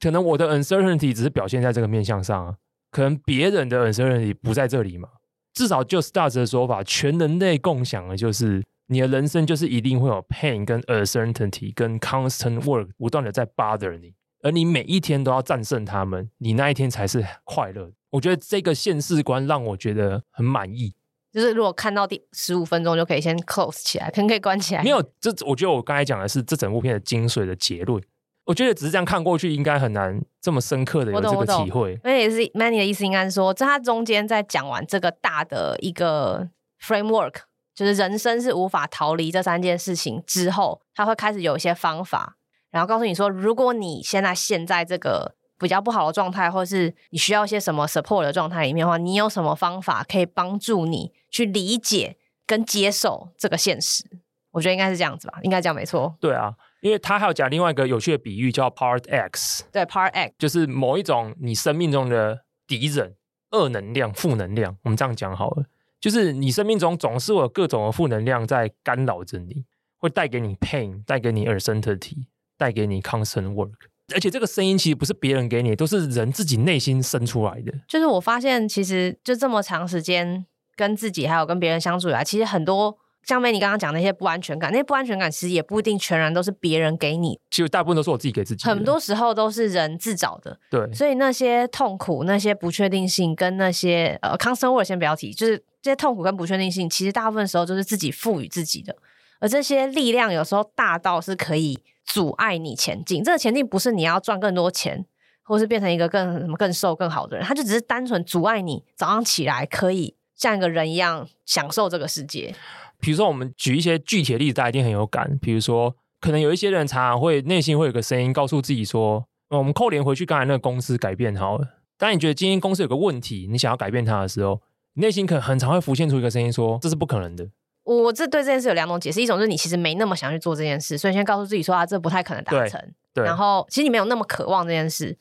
可能我的 uncertainty 只是表现在这个面向上啊，可能别人的 uncertainty 不在这里嘛。至少就 Stars 的说法，全人类共享的就是。你的人生就是一定会有 pain 跟 uncertainty 跟 constant work 不断的在 bother 你，而你每一天都要战胜他们，你那一天才是快乐。我觉得这个现世观让我觉得很满意。就是如果看到第十五分钟就可以先 close 起来，可能可以关起来。没有，这我觉得我刚才讲的是这整部片的精髓的结论。我觉得只是这样看过去，应该很难这么深刻的有这个体会。那也是 Manny 的意思，应该是说，在他中间在讲完这个大的一个 framework。就是人生是无法逃离这三件事情之后，他会开始有一些方法，然后告诉你说，如果你现在陷在这个比较不好的状态，或是你需要一些什么 support 的状态里面的话，你有什么方法可以帮助你去理解跟接受这个现实？我觉得应该是这样子吧，应该这样没错。对啊，因为他还有讲另外一个有趣的比喻，叫 Part X。对，Part X 就是某一种你生命中的敌人，恶能量、负能量。我们这样讲好了。就是你生命中总是有各种的负能量在干扰着你，会带给你 pain，带给你 uncertainty，带给你 constant work。而且这个声音其实不是别人给你，都是人自己内心生出来的。就是我发现，其实就这么长时间跟自己还有跟别人相处以来，其实很多像 Manny 刚刚讲那些不安全感，那些不安全感其实也不一定全然都是别人给你，其实大部分都是我自己给自己。很多时候都是人自找的。对，所以那些痛苦、那些不确定性跟那些呃 constant work 先不要提，就是。这些痛苦跟不确定性，其实大部分时候都是自己赋予自己的，而这些力量有时候大到是可以阻碍你前进。这个前进不是你要赚更多钱，或是变成一个更什么更瘦更好的人，它就只是单纯阻碍你早上起来可以像一个人一样享受这个世界。比如说，我们举一些具体的例子，大家一定很有感。比如说，可能有一些人常常会内心会有个声音告诉自己说：“我们扣连回去刚才那个公司改变好了。”当你觉得今天公司有个问题，你想要改变它的时候。内心可能很常会浮现出一个声音说，这是不可能的。我这对这件事有两种解释，一种就是你其实没那么想去做这件事，所以先告诉自己说啊，这不太可能达成。对。然后其实你没有那么渴望这件事，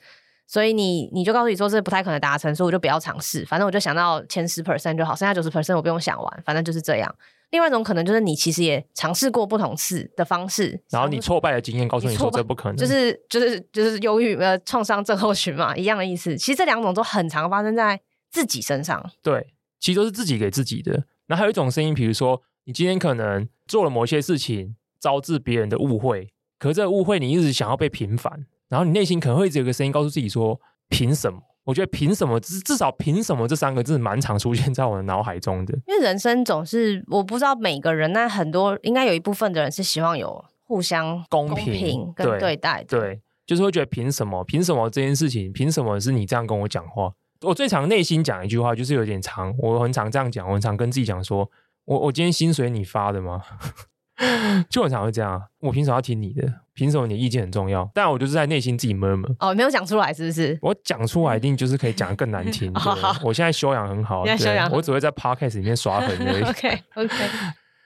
所以你你就告诉自己说这不太可能达成，所以我就不要尝试。反正我就想到前十 percent 就好，剩下九十 percent 我不用想完，反正就是这样。另外一种可能就是你其实也尝试过不同次的方式，然后你挫败的经验告诉你说这不可能，就是就是就是忧郁呃创伤症候群嘛，一样的意思。其实这两种都很常发生在自己身上。对，其实都是自己给自己的。那还有一种声音，比如说你今天可能做了某些事情，招致别人的误会，可是这个误会你一直想要被平反，然后你内心可能会一直有个声音告诉自己说：凭什么？我觉得凭什么至至少凭什么这三个字蛮常出现在我的脑海中的。因为人生总是我不知道每个人，那很多应该有一部分的人是希望有互相公平跟对待对。对，就是会觉得凭什么？凭什么这件事情？凭什么是你这样跟我讲话？我最常内心讲一句话，就是有点长。我很常这样讲，我很常跟自己讲说：我我今天薪水你发的吗？就很常会这样，我凭什么要听你的？凭什么你的意见很重要？但我就是在内心自己 murmur。哦，没有讲出来是不是？我讲出来一定就是可以讲得更难听。对我现在修养很好，我只会在 podcast 里面刷 痕而已。OK OK。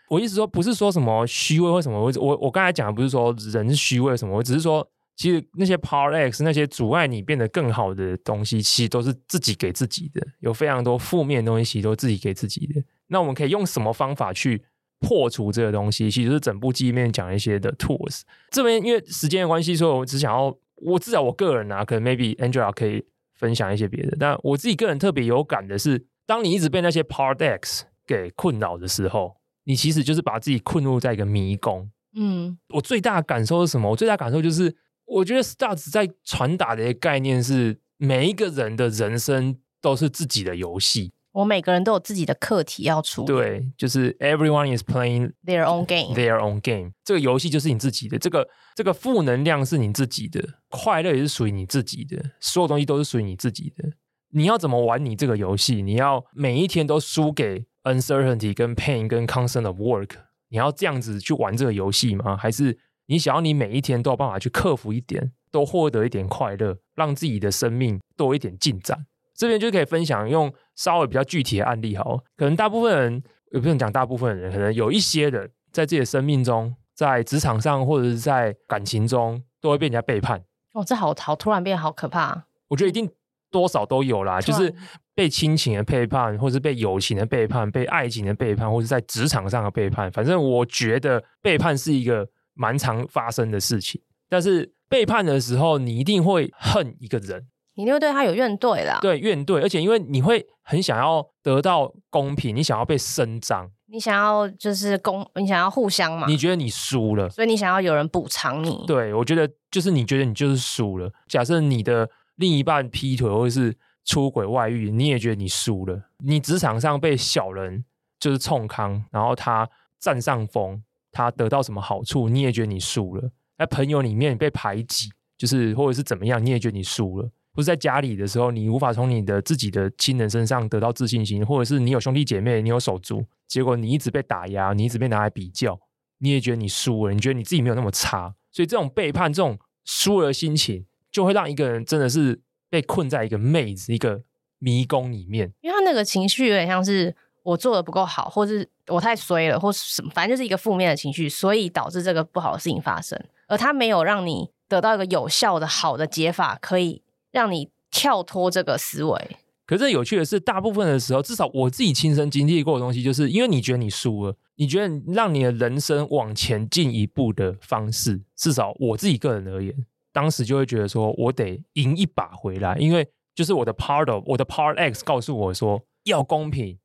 我意思说不是说什么虚伪或什么，我我我刚才讲的不是说人是虚伪什么，我只是说其实那些 Part X 那些阻碍你变得更好的东西，其实都是自己给自己的。有非常多负面的东西，其实都是自己给自己的。那我们可以用什么方法去？破除这个东西，其实是整部记忆面讲一些的 tools。这边因为时间的关系，所以我只想要，我至少我个人啊，可能 maybe Angela 可以分享一些别的。但我自己个人特别有感的是，当你一直被那些 Part X 给困扰的时候，你其实就是把自己困入在一个迷宫。嗯，我最大的感受是什么？我最大的感受就是，我觉得 Stars 在传达的一个概念是，每一个人的人生都是自己的游戏。我每个人都有自己的课题要处理。对，就是 everyone is playing their own game. Their own game。这个游戏就是你自己的，这个这个负能量是你自己的，快乐也是属于你自己的，所有东西都是属于你自己的。你要怎么玩你这个游戏？你要每一天都输给 uncertainty、跟 pain、跟 constant of work？你要这样子去玩这个游戏吗？还是你想要你每一天都有办法去克服一点，都获得一点快乐，让自己的生命多一点进展？这边就可以分享用稍微比较具体的案例，好，可能大部分人也不用讲，大部分人可能有一些人在自己的生命中，在职场上或者是在感情中，都会被人家背叛。哦，这好好突然变好可怕。我觉得一定多少都有啦，就是被亲情的背叛，或是被友情的背叛，被爱情的背叛，或是在职场上的背叛。反正我觉得背叛是一个蛮常发生的事情。但是背叛的时候，你一定会恨一个人。你一定会对他有怨怼啦，对怨怼，而且因为你会很想要得到公平，你想要被伸张，你想要就是公，你想要互相嘛，你觉得你输了，所以你想要有人补偿你。对，我觉得就是你觉得你就是输了。假设你的另一半劈腿或者是出轨外遇，你也觉得你输了。你职场上被小人就是冲康，然后他占上风，他得到什么好处，你也觉得你输了。在朋友里面被排挤，就是或者是怎么样，你也觉得你输了。不是在家里的时候，你无法从你的自己的亲人身上得到自信心，或者是你有兄弟姐妹，你有手足，结果你一直被打压，你一直被拿来比较，你也觉得你输了，你觉得你自己没有那么差，所以这种背叛、这种输了的心情，就会让一个人真的是被困在一个妹子、一个迷宫里面。因为他那个情绪有点像是我做的不够好，或是我太衰了，或是什么，反正就是一个负面的情绪，所以导致这个不好的事情发生，而他没有让你得到一个有效的好的解法，可以。让你跳脱这个思维。可是有趣的是，大部分的时候，至少我自己亲身经历过的东西，就是因为你觉得你输了，你觉得让你的人生往前进一步的方式，至少我自己个人而言，当时就会觉得说我得赢一把回来，因为就是我的 part of 我的 part X 告诉我说要公平，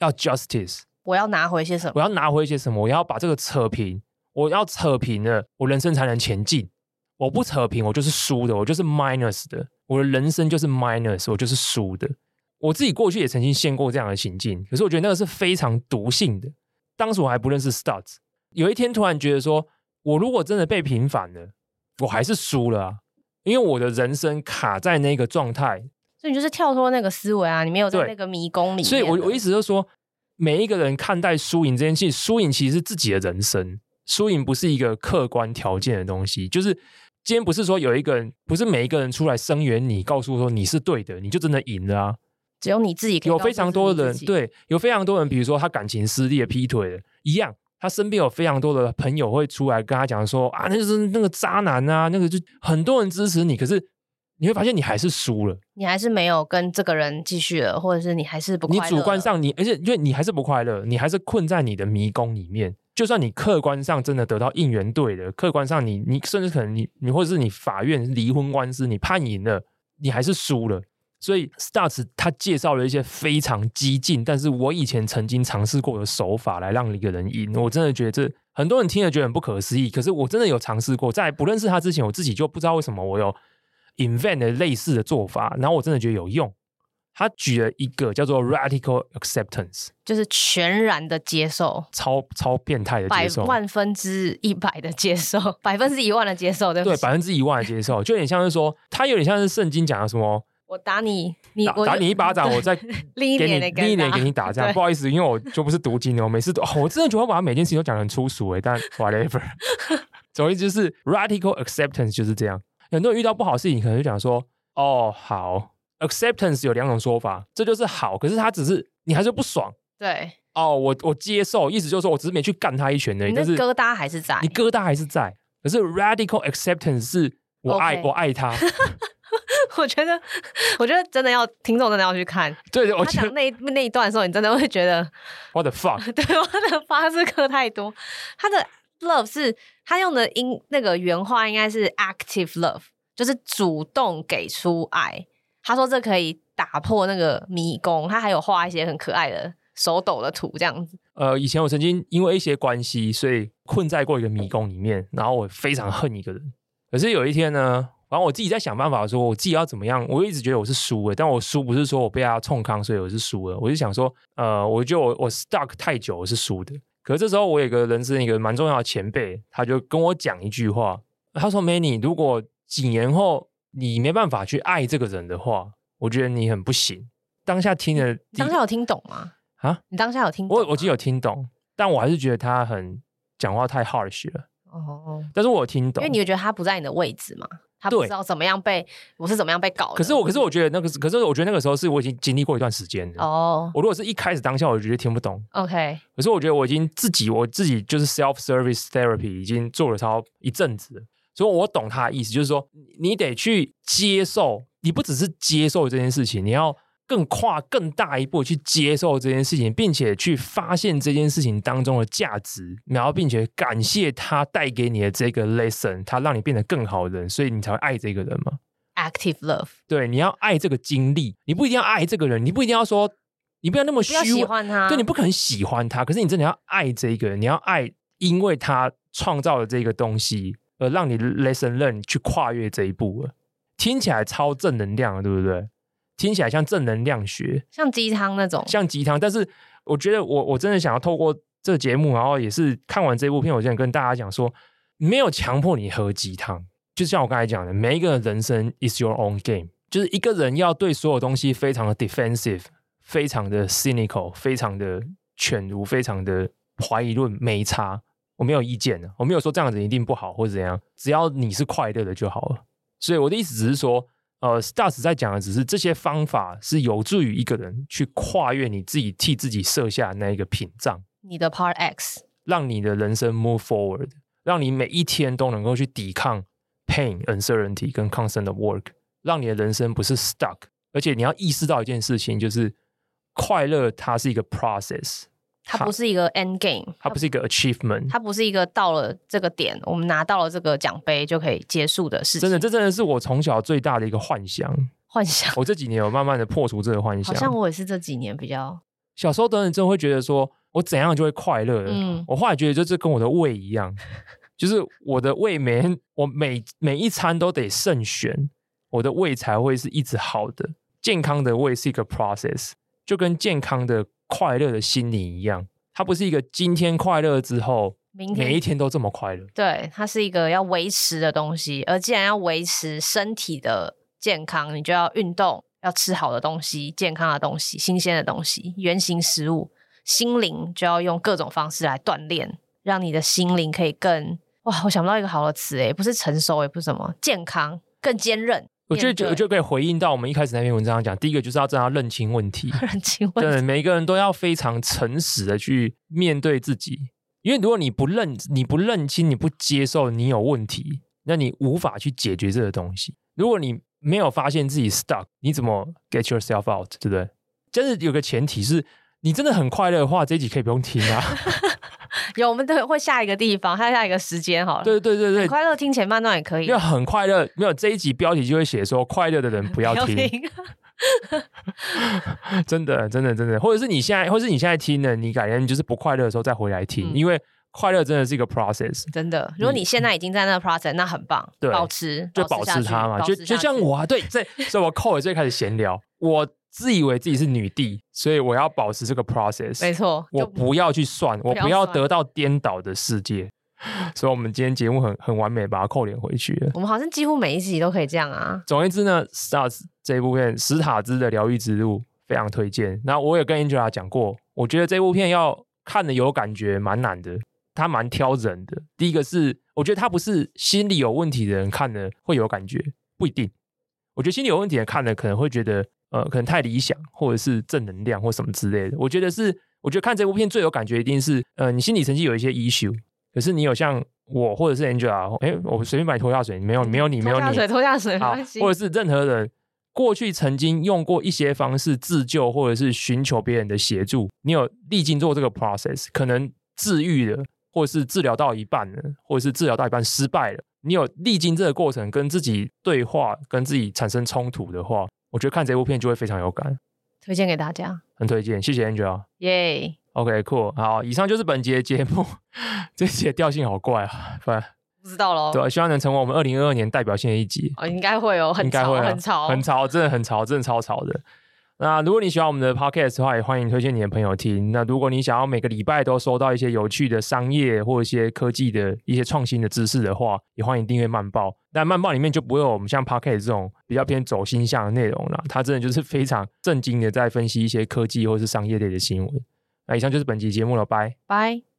要 justice，我要拿回些什么？我要拿回一些什么？我要把这个扯平，我要扯平了，我人生才能前进。我不扯平，我就是输的，我就是 minus 的。我的人生就是 minus，我就是输的。我自己过去也曾经陷过这样的情境，可是我觉得那个是非常毒性的。当时我还不认识 starts，有一天突然觉得说，我如果真的被平反了，我还是输了啊，因为我的人生卡在那个状态。所以你就是跳脱那个思维啊，你没有在那个迷宫里面。所以我我意思就是说，每一个人看待输赢这件事，输赢其实是自己的人生，输赢不是一个客观条件的东西，就是。今天不是说有一个人，不是每一个人出来声援你，告诉说你是对的，你就真的赢了啊！只有你自己可以有非常多的人，对对，有非常多人，比如说他感情失利了、劈腿了，一样，他身边有非常多的朋友会出来跟他讲说啊，那就是那个渣男啊，那个就很多人支持你，可是你会发现你还是输了，你还是没有跟这个人继续了，或者是你还是不快乐，你主观上你，而且因为你还是不快乐，你还是困在你的迷宫里面。就算你客观上真的得到应援队的，客观上你你甚至可能你你或者是你法院离婚官司你判赢了，你还是输了。所以 Stars 他介绍了一些非常激进，但是我以前曾经尝试过的手法来让一个人赢。我真的觉得这很多人听了觉得很不可思议，可是我真的有尝试过。在不认识他之前，我自己就不知道为什么我有 invent 的类似的做法，然后我真的觉得有用。他举了一个叫做 radical acceptance，就是全然的接受，超超变态的接受，百万分之一百的接受，百分之一万的接受，对不对？百分之一万的接受，就有点像是说，他有点像是圣经讲的什么，我打你，你打，打你一巴掌，我再 另一年另一年给你打，这样不好意思，因为我就不是读经的，我每次都、哦，我真的觉得我把他每件事情都讲得很粗俗诶，但 whatever，总之就是 radical acceptance 就是这样。很多人遇到不好的事情，可能就讲说，哦，好。Acceptance 有两种说法，这就是好，可是他只是你还是不爽。对，哦，我我接受，意思就是说我只是没去干他一拳而已，但是疙瘩还是在，你疙瘩还是在。可是 Radical Acceptance 是我爱、okay. 我爱他。我觉得，我觉得真的要听众真的要去看。对，我讲那那一段的时候，你真的会觉得 What the fuck？对，我的发是课太多。他的 Love 是他用的音那个原话应该是 Active Love，就是主动给出爱。他说：“这可以打破那个迷宫。”他还有画一些很可爱的手抖的图，这样子。呃，以前我曾经因为一些关系，所以困在过一个迷宫里面，然后我非常恨一个人。可是有一天呢，然后我自己在想办法说，我自己要怎么样？我一直觉得我是输了，但我输不是说我被他冲康，所以我是输了。我就想说，呃，我觉得我我 stuck 太久，我是输的。可是这时候，我有个人生一个蛮重要的前辈，他就跟我讲一句话，他说：“Manny，如果几年后。”你没办法去爱这个人的话，我觉得你很不行。当下听的，当下有听懂吗？啊，你当下有听懂？我我其实有听懂，但我还是觉得他很讲话太 harsh 了。哦，但是我有听懂，因为你会觉得他不在你的位置嘛，他不知道怎么样被我是怎么样被搞的。可是我，可是我觉得那个是，可是我觉得那个时候是我已经经历过一段时间了。哦，我如果是一开始当下，我就觉得听不懂。OK，可是我觉得我已经自己我自己就是 self service therapy 已经做了超一阵子了。所以，我懂他的意思，就是说，你得去接受，你不只是接受这件事情，你要更跨更大一步去接受这件事情，并且去发现这件事情当中的价值，然后并且感谢他带给你的这个 lesson，他让你变得更好的人，所以你才会爱这个人嘛。Active love，对，你要爱这个经历，你不一定要爱这个人，你不一定要说，你不要那么虚，不要喜欢他，对，你不可能喜欢他，可是你真的要爱这个人，你要爱，因为他创造了这个东西。而让你 lesson learn 去跨越这一步了，听起来超正能量，对不对？听起来像正能量学，像鸡汤那种，像鸡汤。但是我觉得我我真的想要透过这个节目，然后也是看完这部片，我想跟大家讲说，没有强迫你喝鸡汤。就像我刚才讲的，每一个人生 is your own game，就是一个人要对所有东西非常的 defensive，非常的 cynical，非常的犬儒，非常的怀疑论，没差。我没有意见的，我没有说这样子一定不好或者怎样，只要你是快乐的就好了。所以我的意思只是说，呃，Stars 在讲的只是这些方法是有助于一个人去跨越你自己替自己设下的那一个屏障，你的 Part X，让你的人生 move forward，让你每一天都能够去抵抗 pain、uncertainty 跟 constant work，让你的人生不是 stuck，而且你要意识到一件事情，就是快乐它是一个 process。它不是一个 end game，它不是一个 achievement，它不是一个到了这个点，我们拿到了这个奖杯就可以结束的事情。真的，这真的是我从小最大的一个幻想。幻想。我这几年有慢慢的破除这个幻想。好像我也是这几年比较。小时候的人真的会觉得说，我怎样就会快乐。嗯。我后来觉得，就是跟我的胃一样，就是我的胃每我每每一餐都得慎选，我的胃才会是一直好的。健康的胃是一个 process，就跟健康的。快乐的心灵一样，它不是一个今天快乐之后，明天每一天都这么快乐。对，它是一个要维持的东西。而既然要维持身体的健康，你就要运动，要吃好的东西、健康的东西、新鲜的东西、原型食物。心灵就要用各种方式来锻炼，让你的心灵可以更……哇，我想不到一个好的词诶，不是成熟，也不是什么健康，更坚韧。我觉得就就可以回应到我们一开始那篇文章讲，第一个就是要真的要认清问题，认清问题，对，每一个人都要非常诚实的去面对自己，因为如果你不认你不认清，你不接受你有问题，那你无法去解决这个东西。如果你没有发现自己 stuck，你怎么 get yourself out，对不对？就是有个前提是你真的很快乐的话，这一集可以不用听啊。有，我们都会下一个地方，还有下一个时间好了。对对对对，快乐听前半段也可以。因为很快乐，没有这一集标题就会写说快乐的人不要听。真的真的真的，或者是你现在，或者是你现在听的，你改天就是不快乐的时候再回来听，嗯、因为快乐真的是一个 process。真的，如果你现在已经在那个 process，那很棒，对，保持就保持它嘛，就就像我啊，对，这所以我扣了最开始闲聊我。自以为自己是女帝，所以我要保持这个 process。没错，我不要去算，我不要得到颠倒的世界。所以，我们今天节目很很完美，把它扣连回去了。我们好像几乎每一集都可以这样啊。总而言之呢，Stars 这一部片《史塔兹的疗愈之路》非常推荐。那我也跟 Angela 讲过，我觉得这部片要看的有感觉蛮难的，它蛮挑人的。第一个是，我觉得它不是心理有问题的人看了会有感觉，不一定。我觉得心理有问题的人看了可能会觉得。呃，可能太理想，或者是正能量，或什么之类的。我觉得是，我觉得看这部片最有感觉，一定是，呃，你心理曾经有一些 issue，可是你有像我或者是 Angela，哎，我随便把你拖下水，没有，没有你，没有你，拖下水，拖下水，好，或者是任何人过去曾经用过一些方式自救，或者是寻求别人的协助，你有历经做这个 process，可能治愈了，或者是治疗到一半了，或者是治疗到一半失败了，你有历经这个过程，跟自己对话，跟自己产生冲突的话。我觉得看这部片就会非常有感，推荐给大家，很推荐，谢谢 Angela，耶，OK，cool，好，以上就是本集的节目，这集的调性好怪啊，不知道喽，对，希望能成为我们二零二二年代表性的一集，哦，应该会哦，很潮，很潮，很潮，真的很潮，真的超潮的。那如果你喜欢我们的 podcast 的话，也欢迎推荐你的朋友听。那如果你想要每个礼拜都收到一些有趣的商业或一些科技的一些创新的知识的话，也欢迎订阅慢报。但慢报里面就不会有我们像 podcast 这种比较偏走心向的内容了，它真的就是非常正经的在分析一些科技或是商业类的新闻。那以上就是本期节目了，拜拜。